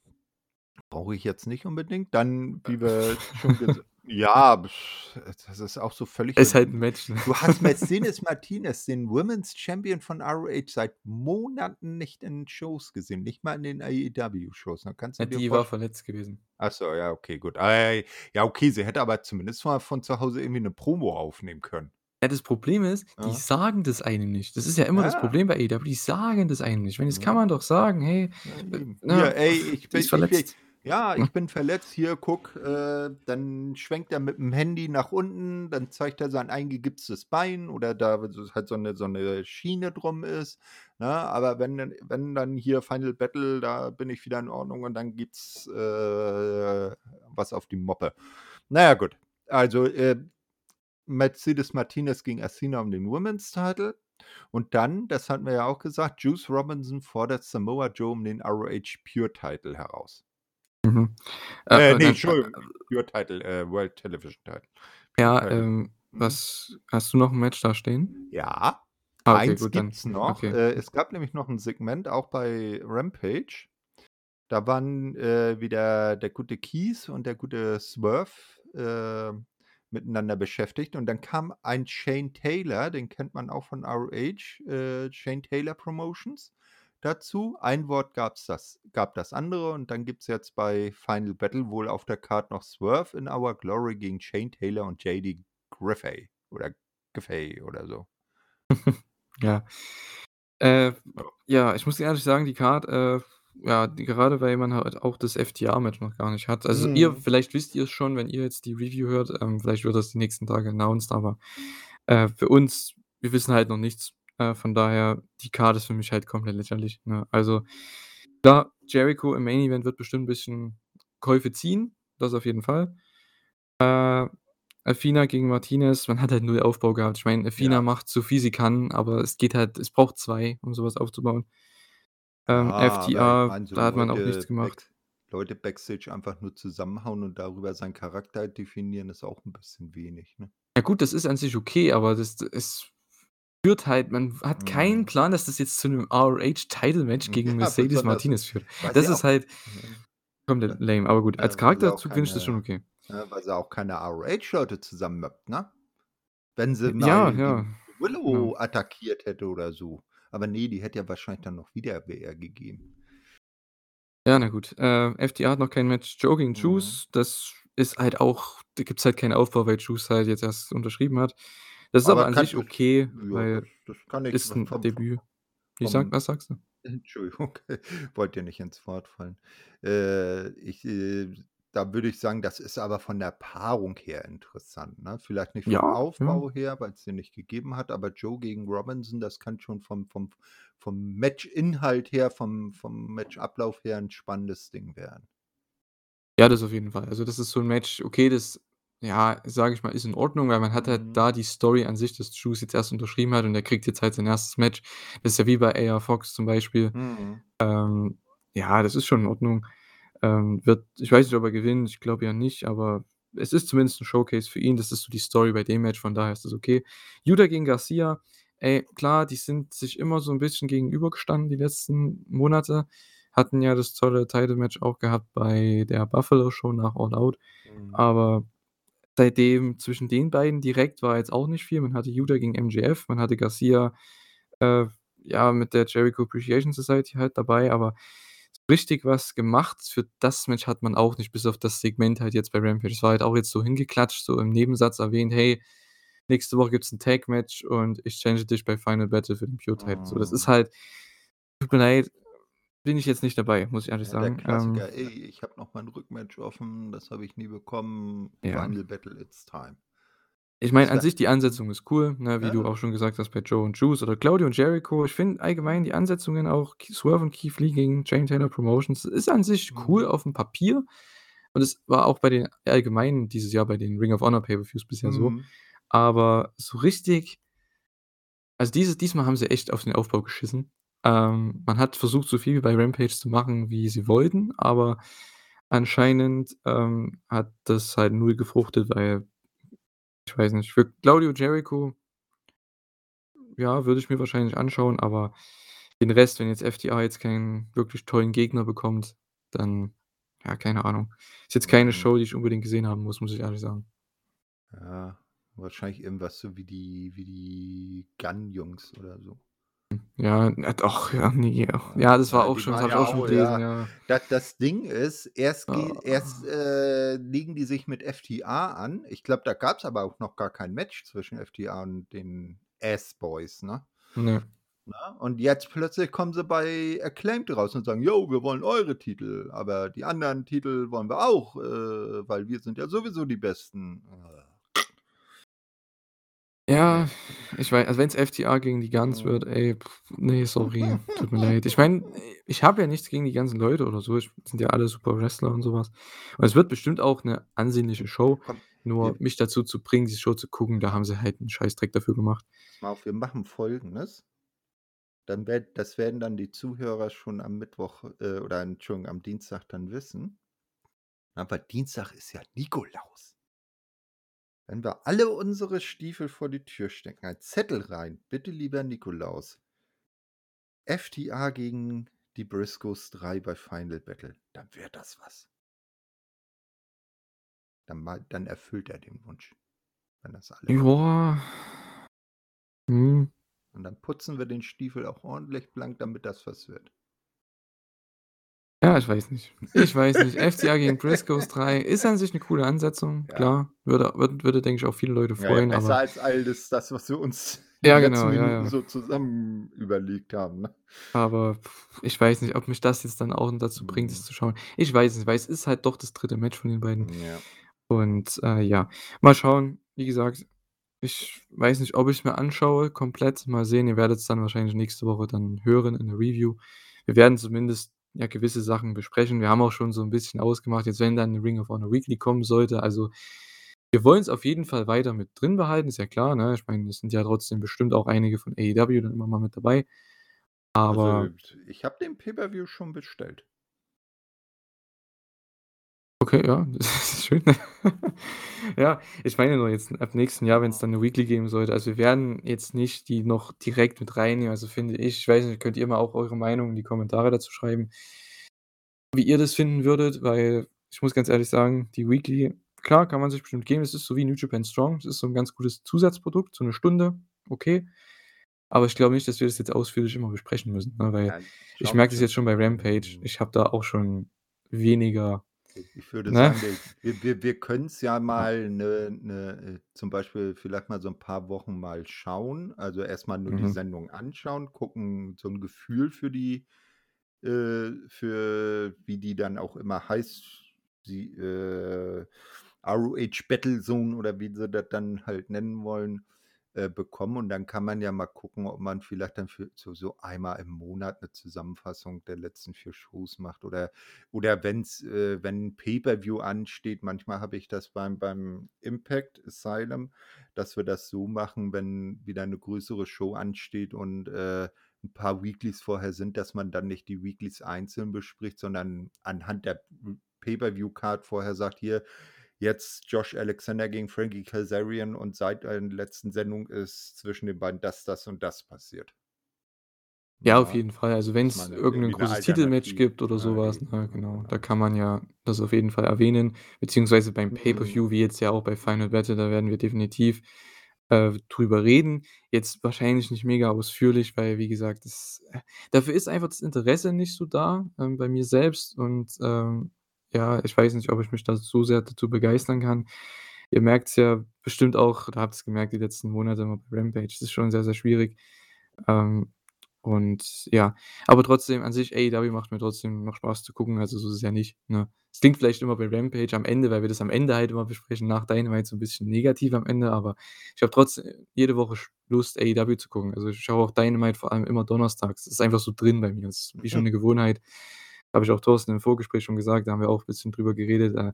Brauche ich jetzt nicht unbedingt. Dann, wie wir schon gesa ja, das ist auch so völlig Ist halt 'n Match, ne? du hast Mercedes <laughs> Martinez, den Women's Champion von ROH, seit Monaten nicht in Shows gesehen, nicht mal in den AEW-Shows. Kannst Ja, du die war verletzt gewesen. Ach so, ja, okay, gut. Ja, okay, sie hätte aber zumindest mal von zu Hause irgendwie 'ne Promo aufnehmen können. Ja, das Problem ist, die Ja. sagen das einem nicht. Das ist ja immer das Ja. Problem bei AEW, die sagen das einem nicht. Weil das kann Ja. man doch sagen: „Hey, Ja, äh, ne, Hier, ey, ich bin ist ich bin verletzt.“ Ja, <laughs> ich bin verletzt. Hier, guck, äh, dann schwenkt er mit'm Handy nach unten, dann zeigt er sein eingegipstes Bein oder da, halt so 'ne so 'ne Schiene drum ist, ne? Aber wenn dann wenn dann hier Final Battle, da bin ich wieder in Ordnung und dann gibt's, äh, was auf die Moppe. Na ja, gut. Also, äh, Mercedes Martinez gegen Athena um den Women's Title. Und dann, das hatten wir ja auch gesagt, Juice Robinson fordert Samoa Joe um den ROH Pure Title heraus. Mhm. Äh, Äh, dann, äh, Entschuldigung, äh nicht Pure Title, äh, World Television Title. Ja, Title. ähm, Mhm. was hast du noch 'n Match da stehen? Ja, Ah, okay, eins gut, dann gibt's noch. okay. Äh, es gab nämlich noch 'n Segment auch bei Rampage. Da waren, äh, wieder der gute Keith und der gute Swerve, äh, miteinander beschäftigt und dann kam ein Shane Taylor, den kennt man auch von ROH, äh, Shane Taylor Promotions, dazu. Ein Wort gab's das gab das andere und dann gibt's jetzt bei Final Battle wohl auf der Card noch Swerve in Our Glory gegen Shane Taylor und JD Griffey oder Giffey oder so. <laughs> Ja. Äh, Ja. ich muss ehrlich sagen, die Card, äh, ja, die gerade weil man halt auch das FTR-Match noch gar nicht hat. Also, ihr Mhm. vielleicht wisst ihr's schon, wenn ihr jetzt die Review hört, ähm, vielleicht wird das die nächsten Tage announced, aber Äh, für uns wir wissen halt noch nichts. Äh, von daher, die Card ist für mich halt komplett lächerlich, ne? Also, klar, Jericho im Main Event wird bestimmt 'n bisschen Käufe ziehen, das auf jeden Fall. Äh, Athena gegen Martinez, man hat halt 0 Aufbau gehabt. Ich meine, Athena Ja. macht so viel sie kann, aber es geht halt es braucht 2, um so was aufzubauen. Ähm, FTR, meine, so da hat man auch nichts gemacht. back Leute backstage einfach nur zusammenhauen und darüber seinen Charakter definieren, ist auch 'n bisschen wenig, ne? Ja gut, das ist an sich okay, aber das es führt halt man hat keinen Mhm. Plan, dass das jetzt zu 'nem ROH Title Match gegen Ja, Mercedes Martinez führt. Das ist halt ne, komplett lame, aber gut, als auch Charakterzug finde ich das schon okay. ne, weil sie auch keine ROH-Leute zusammenmöppt, ne? Wenn sie ja, mal ja, die genau. Willow attackiert hätte oder so. Aber ne, die hätte ja wahrscheinlich dann noch wieder WR gegeben. Ja, na gut. Äh, FTR hat noch kein Match. Gegen Mhm. Juice, das ist halt auch da gibt's halt keinen Aufbau, weil Juice halt jetzt erst unterschrieben hat. Das ist aber Aber an sich das okay, ja, das weil das kann ich ist vom 'n vom Debüt. Wie sag was sagst du? <laughs> Entschuldigung, <laughs> wollte dir nicht ins Wort fallen. Äh, ich, äh da würde ich sagen, das ist aber von der Paarung her interessant, ne? Vielleicht nicht vom Ja, ja. Aufbau her, weil's den nicht gegeben hat, aber Joe gegen Robinson, das kann schon vom vom vom Matchinhalt her, vom vom Matchablauf her 'n spannendes Ding werden. Ja, das auf jeden Fall. Also, das ist so 'n Match, okay, das, ja, sage ich mal, ist in Ordnung, weil man hat halt Mhm. da die Story an sich, dass Juice jetzt erst unterschrieben hat und er kriegt jetzt halt sein 1. Match. Das ist ja wie bei AR Fox zum Beispiel. Mhm. Ähm, ja, das ist schon in Ordnung. Ähm, wird ich weiß nicht, ob er gewinnt, ich glaube ja nicht, aber es ist zumindest 'n Showcase für ihn. Das ist so die Story bei dem Match, von daher ist das okay. Yuta gegen Garcia, ey, klar, die sind sich immer so 'n bisschen gegenübergestanden die letzten Monate. Hatten ja das tolle Title-Match auch gehabt bei der Buffalo Show nach All Out. Mhm. Aber seitdem zwischen den beiden direkt war jetzt auch nicht viel. Man hatte Yuta gegen MJF, man hatte Garcia, äh, ja, mit der Jericho Appreciation Society halt dabei, aber so richtig was gemacht für das Match hat man auch nicht, bis auf das Segment halt jetzt bei Rampage. Das war halt auch jetzt so hingeklatscht, so im Nebensatz erwähnt: „Hey, nächste Woche gibt's 'n Tag-Match und ich challenge dich bei Final Battle für den Pure Title.“ So, das ist Mhm. halt tut mir leid, bin ich jetzt nicht dabei, muss ich ehrlich Ja, der sagen. Ähm Klassiker: „Ey, ich habe noch mein Rückmatch offen, das habe ich nie bekommen. Ja. Final Battle, it's time.“ Ich meine, an sich die Ansetzung ist cool, ne, wie du Ja. auch schon gesagt hast bei Joe und Juice oder Claudio und Jericho. Ich finde allgemein die Ansetzungen auch Swerve und Keith Lee gegen Chain Taylor Promotions ist an sich cool Mhm. aufm Papier und es war auch bei den allgemein dieses Jahr bei den Ring of Honor Pay-per-Views bisher so. Mhm. Aber so richtig also, dieses diesmal haben sie echt auf den Aufbau geschissen. Ähm, man hat versucht, so viel wie bei Rampage zu machen, wie sie wollten, aber anscheinend, ähm, hat das halt 0 gefruchtet, weil ich weiß nicht, für Claudio Jericho ja, würde ich mir wahrscheinlich anschauen, aber den Rest, wenn jetzt FTR jetzt keinen wirklich tollen Gegner bekommt, dann ja, keine Ahnung. Ist jetzt keine Mhm. Show, die ich unbedingt gesehen haben muss, muss ich ehrlich sagen. Ja, wahrscheinlich irgendwas so wie die wie die Gunn-Jungs oder so. Ja, na doch, ja, ne, Ja, ja, das war ja, auch schon das habe ich auch schon gelesen, ja. ja. Da das Ding ist, erst ge erst, äh, legen die sich mit FTR an. Ich glaube, da gab's aber auch noch gar kein Match zwischen FTR und den Ass Boys, ne? Ne. Ne? Und jetzt plötzlich kommen sie bei Acclaimed raus und sagen: „Jo, wir wollen eure Titel, aber die anderen Titel wollen wir auch, äh, weil wir sind ja sowieso die Besten.“ Ja, ich wei also, wenn's FTR gegen die Gunns wird, ey, ne, sorry, tut mir leid. Ich meine, ich habe ja nichts gegen die ganzen Leute oder so. Ich sind ja alle super Wrestler und so was. Und es wird bestimmt auch 'ne ansehnliche Show, Komm, nur wir mich dazu zu bringen, diese Show zu gucken, da haben sie halt 'n Scheißdreck dafür gemacht. Mal auf, wir machen Folgendes dann werd das werden dann die Zuhörer schon am Mittwoch, äh, oder Entschuldigung, am Dienstag dann wissen. Aber Dienstag ist ja Nikolaus. Wenn wir alle unsere Stiefel vor die Tür stecken, ein Zettel rein: „Bitte, lieber Nikolaus“ FTR gegen die Briscoes 3 bei Final Battle, dann wird das was. Dann mal dann erfüllt er den Wunsch, wenn das alle. Ja. Mhm. Und dann putzen wir den Stiefel auch ordentlich blank, damit das was wird. Ja, ich weiß nicht. Ich weiß nicht. <laughs> FTR gegen Briscoes 3 ist an sich 'ne coole Ansetzung, Ja. klar. Würde würd würde, denke ich, auch viele Leute Ja, ja, freuen, besser aber als all das das, was wir uns <laughs> Ja, genau, ja, Minuten ja. so zusammen überlegt haben, ne? Aber ich weiß nicht, ob mich das jetzt dann auch dazu bringt, es Mhm. zu schauen. Ich weiß es nicht, weil es ist halt doch das 3. Match von den beiden. Ja. Und, äh, ja, mal schauen. Wie gesagt Ich weiß nicht, ob ich's mir anschaue komplett. Mal sehen, ihr werdet's dann wahrscheinlich nächste Woche dann hören in der Review. Wir werden zumindest, ja, gewisse Sachen besprechen. Wir haben auch schon so 'n bisschen ausgemacht, jetzt wenn dann Ring of Honor Weekly kommen sollte. Also, wir wollen's auf jeden Fall weiter mit drin behalten, ist ja klar, ne? Ich meine, es sind ja trotzdem bestimmt auch einige von AEW dann immer mal mit dabei. Also, Aber ich habe den Pay-per-View schon bestellt. Okay, ja, <laughs> das ist schön. <laughs> Ja, ich meine nur jetzt ab nächsten Jahr, wenn's dann 'ne Weekly geben sollte also, wir werden jetzt nicht die noch direkt mit reinnehmen, also, finde ich ich weiß nicht, könnt ihr mal auch eure Meinung in die Kommentare dazu schreiben wie ihr das finden würdet, weil ich muss ganz ehrlich sagen, die Weekly klar, kann man sich bestimmt geben. Es ist so wie New Japan Strong. Es ist so 'n ganz gutes Zusatzprodukt, so 'ne Stunde, okay. Aber ich glaube nicht, dass wir das jetzt ausführlich immer besprechen müssen, ne, weil Ja, ich schauen merke das jetzt schon bei Rampage. Ich habe da auch schon weniger Ich würde ne? sagen, wir wir wir wir können's ja mal 'ne 'ne äh, zum Beispiel vielleicht mal so 'n paar Wochen mal schauen. Also, erst mal nur die Mhm. Sendung anschauen, gucken, so 'n Gefühl für die äh, für wie die dann auch immer heißt, die, äh, ROH Battlezone oder wie sie das dann halt nennen wollen, äh, bekommen. Und dann kann man ja mal gucken, ob man vielleicht dann für so so einmal im Monat 'ne Zusammenfassung der letzten 4 Shows macht oder oder wenn's äh, wenn 'n Pay-per-View ansteht, manchmal habe ich das beim beim Impact Asylum, dass wir das so machen, wenn wieder 'ne größere Show ansteht und, äh, 'n paar Weeklys vorher sind, dass man dann nicht die Weeklys einzeln bespricht, sondern anhand der Pay-per-View-Card vorher sagt: „Hier, jetzt Josh Alexander gegen Frankie Kazarian und seit der letzten Sendung ist zwischen den beiden das, das und das passiert.“ Ja, auf jeden Fall. Also, Dass wenn's man irgend 'nen irgendwie 'ne großes Titelmatch gibt oder so ah, was, e ne, genau, da kann man ja das auf jeden Fall erwähnen, beziehungsweise beim Mhm. Pay-per-View, wie jetzt ja auch bei Final Battle, da werden wir definitiv, äh, drüber reden. Jetzt wahrscheinlich nicht mega ausführlich, weil, wie gesagt, das äh, dafür ist einfach das Interesse nicht so da, ähm, bei mir selbst und, ähm, ja, ich weiß nicht, ob ich mich da so sehr dazu begeistern kann. Ihr merkt's ja bestimmt auch oder habt's gemerkt die letzten Monate immer bei Rampage. Das ist schon sehr, sehr schwierig. Ähm, und ja, aber trotzdem an sich, AEW macht mir trotzdem noch Spaß zu gucken, also, so ist es ja nicht, ne? Es klingt vielleicht immer bei Rampage am Ende, weil wir das am Ende halt immer besprechen, nach Dynamite so 'n bisschen negativ am Ende, aber ich habe trotz jede Woche Lust, AEW zu gucken. Also, ich schaue auch Dynamite vor allem immer donnerstags. Das ist einfach so drin bei mir. Das ist wie schon 'ne Gewohnheit. Habe ich auch Thorsten im Vorgespräch schon gesagt, da haben wir auch bisschen drüber geredet, äh.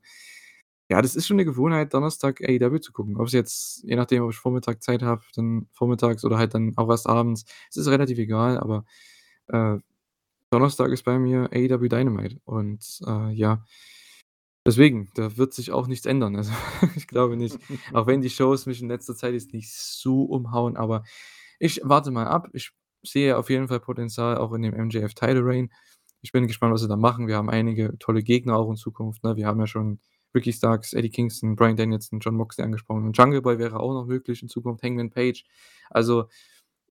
Ja, das ist schon 'ne Gewohnheit, Donnerstag AEW zu gucken. Ob's jetzt je nachdem, ob ich Vormittag Zeit habe, dann vormittags oder halt dann auch erst abends. Es ist relativ egal, aber, äh, Donnerstag ist bei mir AEW Dynamite und, äh, ja deswegen, da wird sich auch nichts ändern. Also, <laughs> ich glaube nicht. Auch wenn die Shows mich in letzter Zeit jetzt nicht so umhauen, aber ich warte mal ab. Ich sehe auf jeden Fall Potenzial auch in dem MJF Title Reign. Ich bin gespannt, was sie da machen. Wir haben einige tolle Gegner auch in Zukunft, ne? Wir haben ja schon Ricky Starks, Eddie Kingston, Bryan Danielson, Jon Moxley angesprochen und Jungle Boy wäre auch noch möglich in Zukunft, Hangman Page. Also,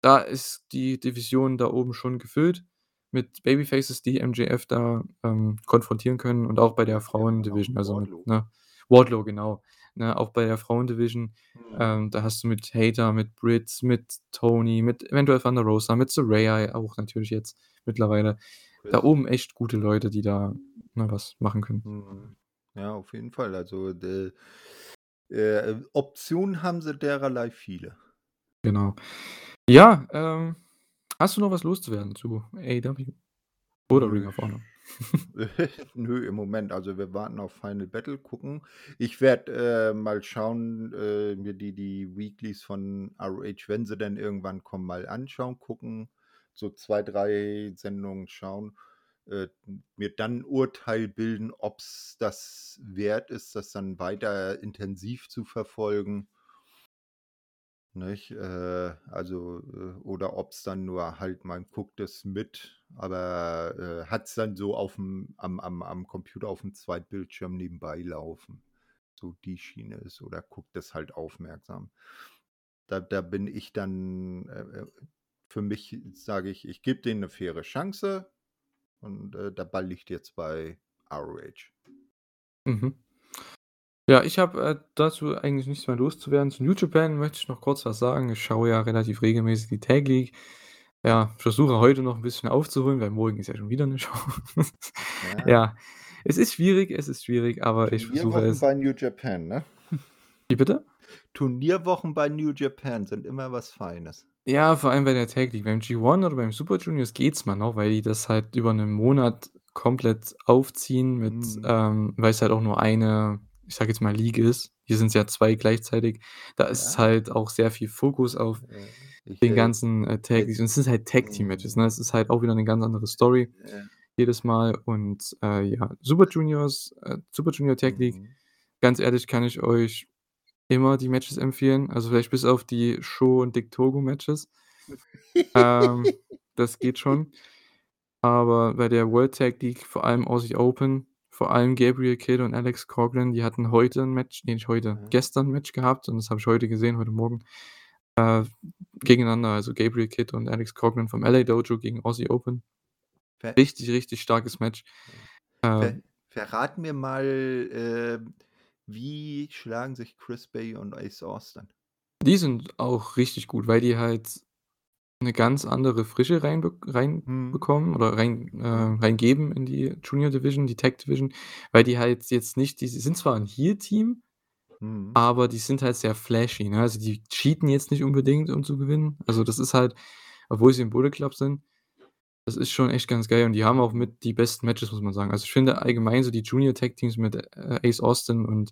da ist die Division da oben schon gefüllt mit Babyfaces, die MJF da, ähm, konfrontieren können und auch bei der Frauen-Division, also, Wardlow. ne Wardlow, genau, ne? Auch bei der Frauen-Division, Mhm. ähm, da hast du mit Hayter, mit Britt, mit Toni, mit eventuell Thunder Rosa, mit Saraya auch natürlich jetzt mittlerweile. Da oben echt gute Leute, die da, ne, was machen können. Mhm. Ja, auf jeden Fall. Also, de äh, Optionen haben sie dererlei viele. Genau. Ja, ähm, hast du noch was loszuwerden zu AEW oder. Ring of Honor? <laughs> Nö, im Moment. Also, wir warten auf Final Battle, gucken. Ich werde, äh, mal schauen, äh, mir die die Weeklys von ROH, wenn sie denn irgendwann kommen, mal anschauen, gucken, so 2, 3 Sendungen schauen, äh, mir dann 'n Urteil bilden, ob's das wert ist, das dann weiter intensiv zu verfolgen. Nicht? Äh, also, äh oder ob's dann nur halt man guckt es mit, aber, äh, hat's dann so auf'm am am am Computer auf'm Zweitbildschirm nebenbei laufen. So die Schiene ist oder guckt es halt aufmerksam. Da da bin ich dann, äh, äh für mich sage ich, ich gebe denen 'ne faire Chance und, äh, der Ball liegt jetzt bei ROH. Mhm. Ja, ich habe, äh, dazu eigentlich nichts mehr loszuwerden. Zu New Japan möchte ich noch kurz was sagen. Ich schaue ja relativ regelmäßig die Tag League. Ja, versuche heute noch 'n bisschen aufzuholen, weil morgen ist ja schon wieder 'ne <laughs> Show. Ja. Ja, es ist schwierig, es ist schwierig, aber ich versuche Turnierwochen es. bei New Japan, ne? Wie bitte? Turnierwochen bei New Japan sind immer was Feines. Ja, vor allem bei der Tag League. Beim G1 oder beim Super Juniors geht's mal noch, weil die das halt über 'nen Monat komplett aufziehen mit Mhm. ähm, weil's halt auch nur eine, ich sage jetzt mal, League ist. Hier sind's ja 2 gleichzeitig. Da ist Ja. halt auch sehr viel Fokus auf ich, den ganzen, äh, Tag Leagues jetzt und es sind halt Tag Team Matches, ne? mhm. Es ist halt auch wieder 'ne ganz andere Story Ja. jedes Mal und, äh, ja, Super Juniors äh, Super Junior Tag League, Mhm. ganz ehrlich, kann ich euch immer die Matches empfehlen, also vielleicht bis auf die Sho und Dick Togo Matches. Ähm, <laughs> das geht schon. Aber bei der World Tag League, vor allem Aussie Open, vor allem Gabriel Kidd und Alex Coughlin, die hatten heute 'n Match ne, nicht heute, Ja. gestern 'n Match gehabt und das habe ich heute gesehen, heute Morgen, äh, gegeneinander, also Gabriel Kidd und Alex Coughlin vom LA Dojo gegen Aussie Open. Ver Richtig, richtig starkes Match. Ver Ähm verrat mir mal, äh, wie schlagen sich Chris Bey und Ace Austin? Die sind auch richtig gut, weil die halt 'ne ganz andere Frische Mhm. reinbekommen oder rein äh, Ja. reingeben in die Junior Division, die Tag Division, weil die halt jetzt nicht die sind zwar 'n Heel-Team, Mhm. aber die sind halt sehr flashy, ne? Also, die cheaten jetzt nicht unbedingt, um zu gewinnen. Also, das ist halt obwohl sie im Bullet Club sind, das ist schon echt ganz geil und die haben auch Mhm. mit die besten Matches, muss man sagen. Also, ich finde allgemein so die Junior Tag Teams mit, äh, Ace Austin und,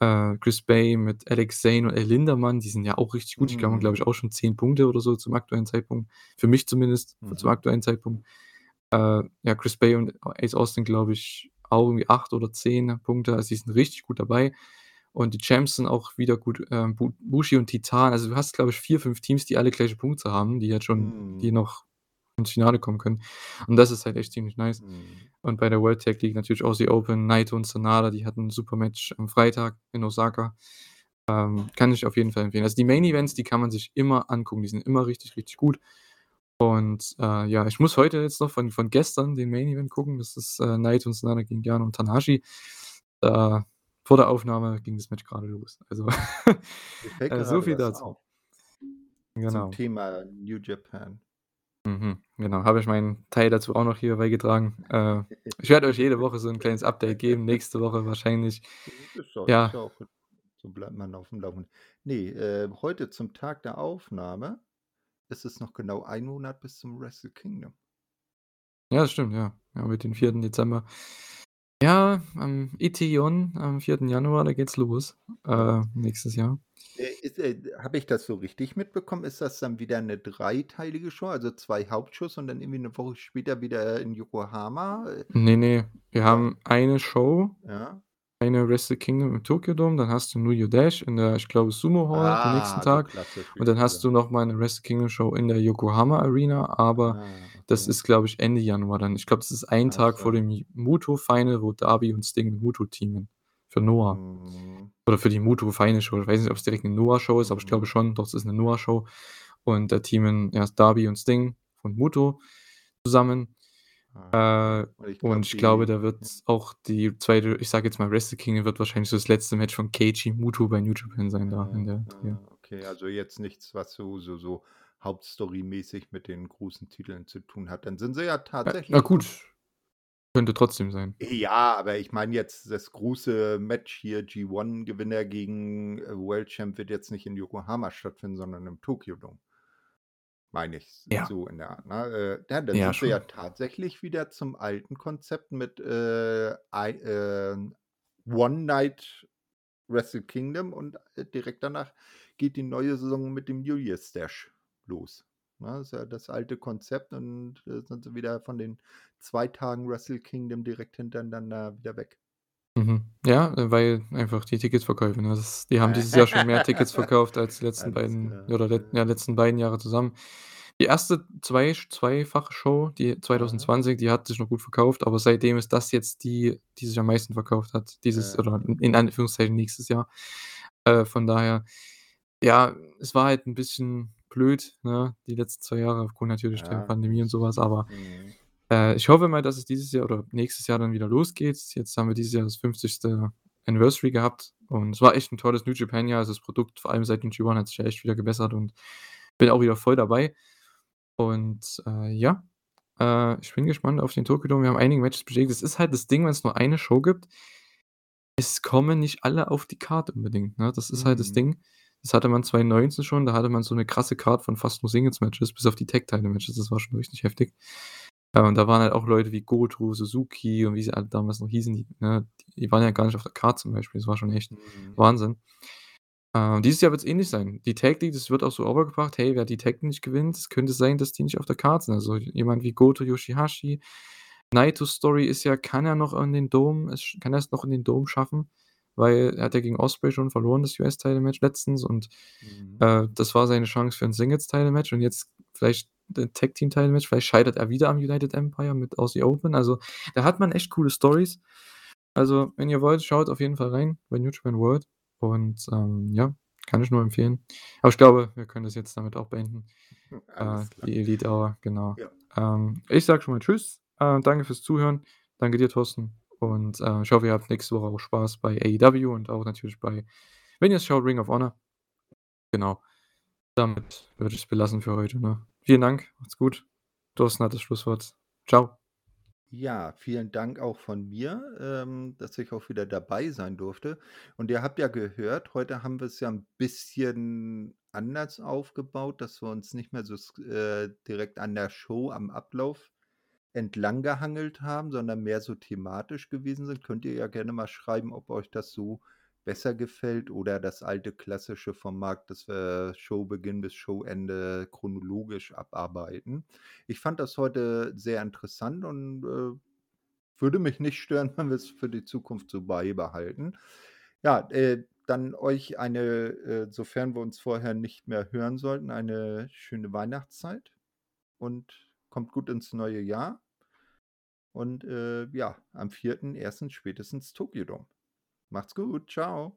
äh, Chris Bey, mit Alex Zane und El Lindamann, die sind ja auch richtig gut. Die haben, glaube ich, Mhm. auch schon 10 Punkte oder so zum aktuellen Zeitpunkt. Für mich zumindest zum Mhm. aktuellen Zeitpunkt. Äh, ja, Chris Bey und Ace Austin, glaube ich, auch irgendwie 8 oder 10 Punkte. Also, die sind richtig gut dabei und die Champs sind auch wieder gut, ähm, Bu Bushi und Titan. Also, du hast, glaube ich, 4, 5 Teams, die alle gleiche Punkte haben, die jetzt schon die Mhm. noch ins Finale kommen können. Und das ist halt echt ziemlich nice. Mhm. Und bei der World Tag League natürlich Aussie Open, Naito und Sanada, die hatten 'n super Match am Freitag in Osaka. Ähm, kann ich auf jeden Fall empfehlen. Also, die Main Events, die kann man sich immer angucken. Die sind immer richtig, richtig gut. Und, äh, ja, ich muss heute jetzt noch von von gestern den Main Event gucken. Das ist, äh, Naito und Sanada gegen Yano und Tanahashi. Äh, vor der Aufnahme ging das Match grade los. Also, <laughs> äh, so gerade viel dazu. auf. Zum Genau. Thema New Japan. Mhm, genau, habe ich meinen Teil dazu auch noch hier beigetragen. Äh, ich werde euch jede Woche so 'n kleines Update geben. Nächste Woche wahrscheinlich Ist ja ist ja. ja auch so bleibt man aufm Laufenden. Ne, äh, heute zum Tag der Aufnahme ist es noch genau 1 Monat bis zum Wrestle Kingdom. Ja, das stimmt, ja. Ja, mit dem 4. Dezember. Ja, am Eteon am 4. Januar, da geht's los, äh, nächstes Jahr. Äh, äh, habe ich das so richtig mitbekommen? Ist das dann wieder 'ne dreiteilige Show, also 2 Hauptshows und dann irgendwie 'ne Woche später wieder in Yokohama? Äh, Ne, ne, wir haben eine Show, Ja. Eine Wrestle Kingdom im Tokyo Dome, dann hast du New Year Dash in der, ich glaube, Sumo Hall am nächsten Ah, Tag und dann hast du noch mal 'ne Wrestle Kingdom Show in der Yokohama Arena, aber Ah, das okay. ist, glaube ich, Ende Januar dann. Ich glaube, das ist ein Ach Tag vor so. dem J Muto Final, wo Darby und Sting mit Muto teamen für Noah. Mhm. Oder für die Muto Final Show. Ich weiß nicht, ob's direkt 'ne Noah Show ist, aber ich glaube Mhm. schon. Doch, es ist 'ne Noah Show und da teamen erst Darby und Sting von Muto zusammen. Ah, Äh. Und ich und glaube, ich glaube, die da wird auch die 2., ich sage jetzt mal, Wrestle Kingdom wird wahrscheinlich so das letzte Match von Keiji Muto bei New Japan sein da in der ja, okay, also jetzt nichts, was so so so hauptstorymäßig mit den großen Titeln zu tun hat. Dann sind sie ja Äh, na tatsächlich gut gut, könnte trotzdem sein. Ja, aber ich meine jetzt das große Match hier, G1-Gewinner gegen, äh, World Champ wird jetzt nicht in Yokohama stattfinden, sondern im Tokyo Dome. Meine ich, Ja. so in der Art, ne? Äh, ja, dann Ja, sind sie ja schon. tatsächlich wieder zum alten Konzept mit, äh, ähm, One Night Wrestle Kingdom und, äh, direkt danach geht die neue Saison mit dem New Year's Dash los, ne? Ist ja das alte Konzept und, äh, sind sie wieder von den 2 Tagen Wrestle Kingdom direkt hintereinander wieder weg. Mhm. Ja, äh, weil einfach die Ticketsverkäufe, ne? Das die haben dieses Jahr schon mehr Tickets <laughs> verkauft als die letzten Alles beiden klar, oder let ja, letzten beiden Jahre zusammen. Die erste zwei zweifache Show, die Aha. 2020, die hat sich noch gut verkauft, aber seitdem ist das jetzt die, die sich am meisten verkauft hat, dieses oder Ja. in Anführungszeichen nächstes Jahr. Äh, von daher, ja, es war halt 'n bisschen blöd, ne, die letzten 2 Jahre aufgrund natürlich der Ja, Pandemie und das so was, aber, mhm. Äh, ich hoffe mal, dass es dieses Jahr oder nächstes Jahr dann wieder losgeht. Jetzt haben wir dieses Jahr das 50. Anniversary gehabt und es war echt 'n tolles New Japan Jahr. Also, das Produkt, vor allem seit dem G1 hat sich ja echt wieder gebessert und bin auch wieder voll dabei. Und, äh, ja, äh, ich bin gespannt auf den Tokyo Dome. Wir haben einige Matches bestätigt. Das ist halt das Ding, wenn's nur eine Show gibt Es kommen nicht alle auf die Card unbedingt, ne? Das ist halt das Mhm. Ding. Das hatte man 2019 schon, da hatte man so 'ne krasse Card von fast nur Singles-Matches, bis auf die Tag-Title-Matches, das war schon richtig heftig. Ja, und da waren halt auch Leute wie Goto, Suzuki und wie sie alle damals noch hießen, die ne, die waren ja gar nicht auf der Card zum Beispiel. Das war schon echt Mhm. Wahnsinn. Äh, dieses Jahr wird's ähnlich sein. Die Tag League, das wird auch so overgebracht: „Hey, wer die Tag nicht gewinnt, es könnte sein, dass die nicht auf der Card sind.“ Also, jemand wie Goto, Yoshihashi. Naito's Story ist ja kann er noch in den Dome es kann er's noch in den Dome schaffen, weil er hat ja gegen Ospreay schon verloren, das US-Title-Match letztens und, Mhm. äh, das war seine Chance für 'n Singles-Title-Match und jetzt vielleicht de Tag-Team-Title-Match. Vielleicht scheitert er wieder am United Empire mit Aussie Open. Also, da hat man echt coole Storys. Also, wenn ihr wollt, schaut auf jeden Fall rein bei New Japan World und, ähm, ja, kann ich nur empfehlen. Aber ich glaube, wir können das jetzt damit auch beenden, äh, die Elite Hour, genau. Ja. Ähm, ich sage schon mal tschüss, äh, danke fürs Zuhören. Danke dir, Thorsten, und, äh, ich hoffe, ihr habt nächste Woche auch Spaß bei AEW und auch natürlich bei wenn ihr's schaut, Ring of Honor. Genau. Damit würde ich's belassen für heute, ne? Vielen Dank, macht's gut. Thorsten hat das Schlusswort. Tschau. Ja, vielen Dank auch von mir, ähm, dass ich auch wieder dabei sein durfte. Und ihr habt ja gehört, heute haben wir's ja 'n bisschen anders aufgebaut, dass wir uns nicht mehr so äh, direkt an der Show am Ablauf entlang gehangelt haben, sondern mehr so thematisch gewesen sind. Könnt ihr ja gerne mal schreiben, ob euch das so besser gefällt oder das alte klassische Format, dass wir Showbeginn bis Showende chronologisch abarbeiten. Ich fand das heute sehr interessant und, äh, würde mich nicht stören, <laughs> wenn wir's für die Zukunft so beibehalten. Ja, äh, dann euch eine äh, sofern wir uns vorher nicht mehr hören sollten, eine schöne Weihnachtszeit und kommt gut ins neue Jahr. Und, äh, ja, am 4.1. spätestens Tokyo Dome. Macht's gut. Tschau.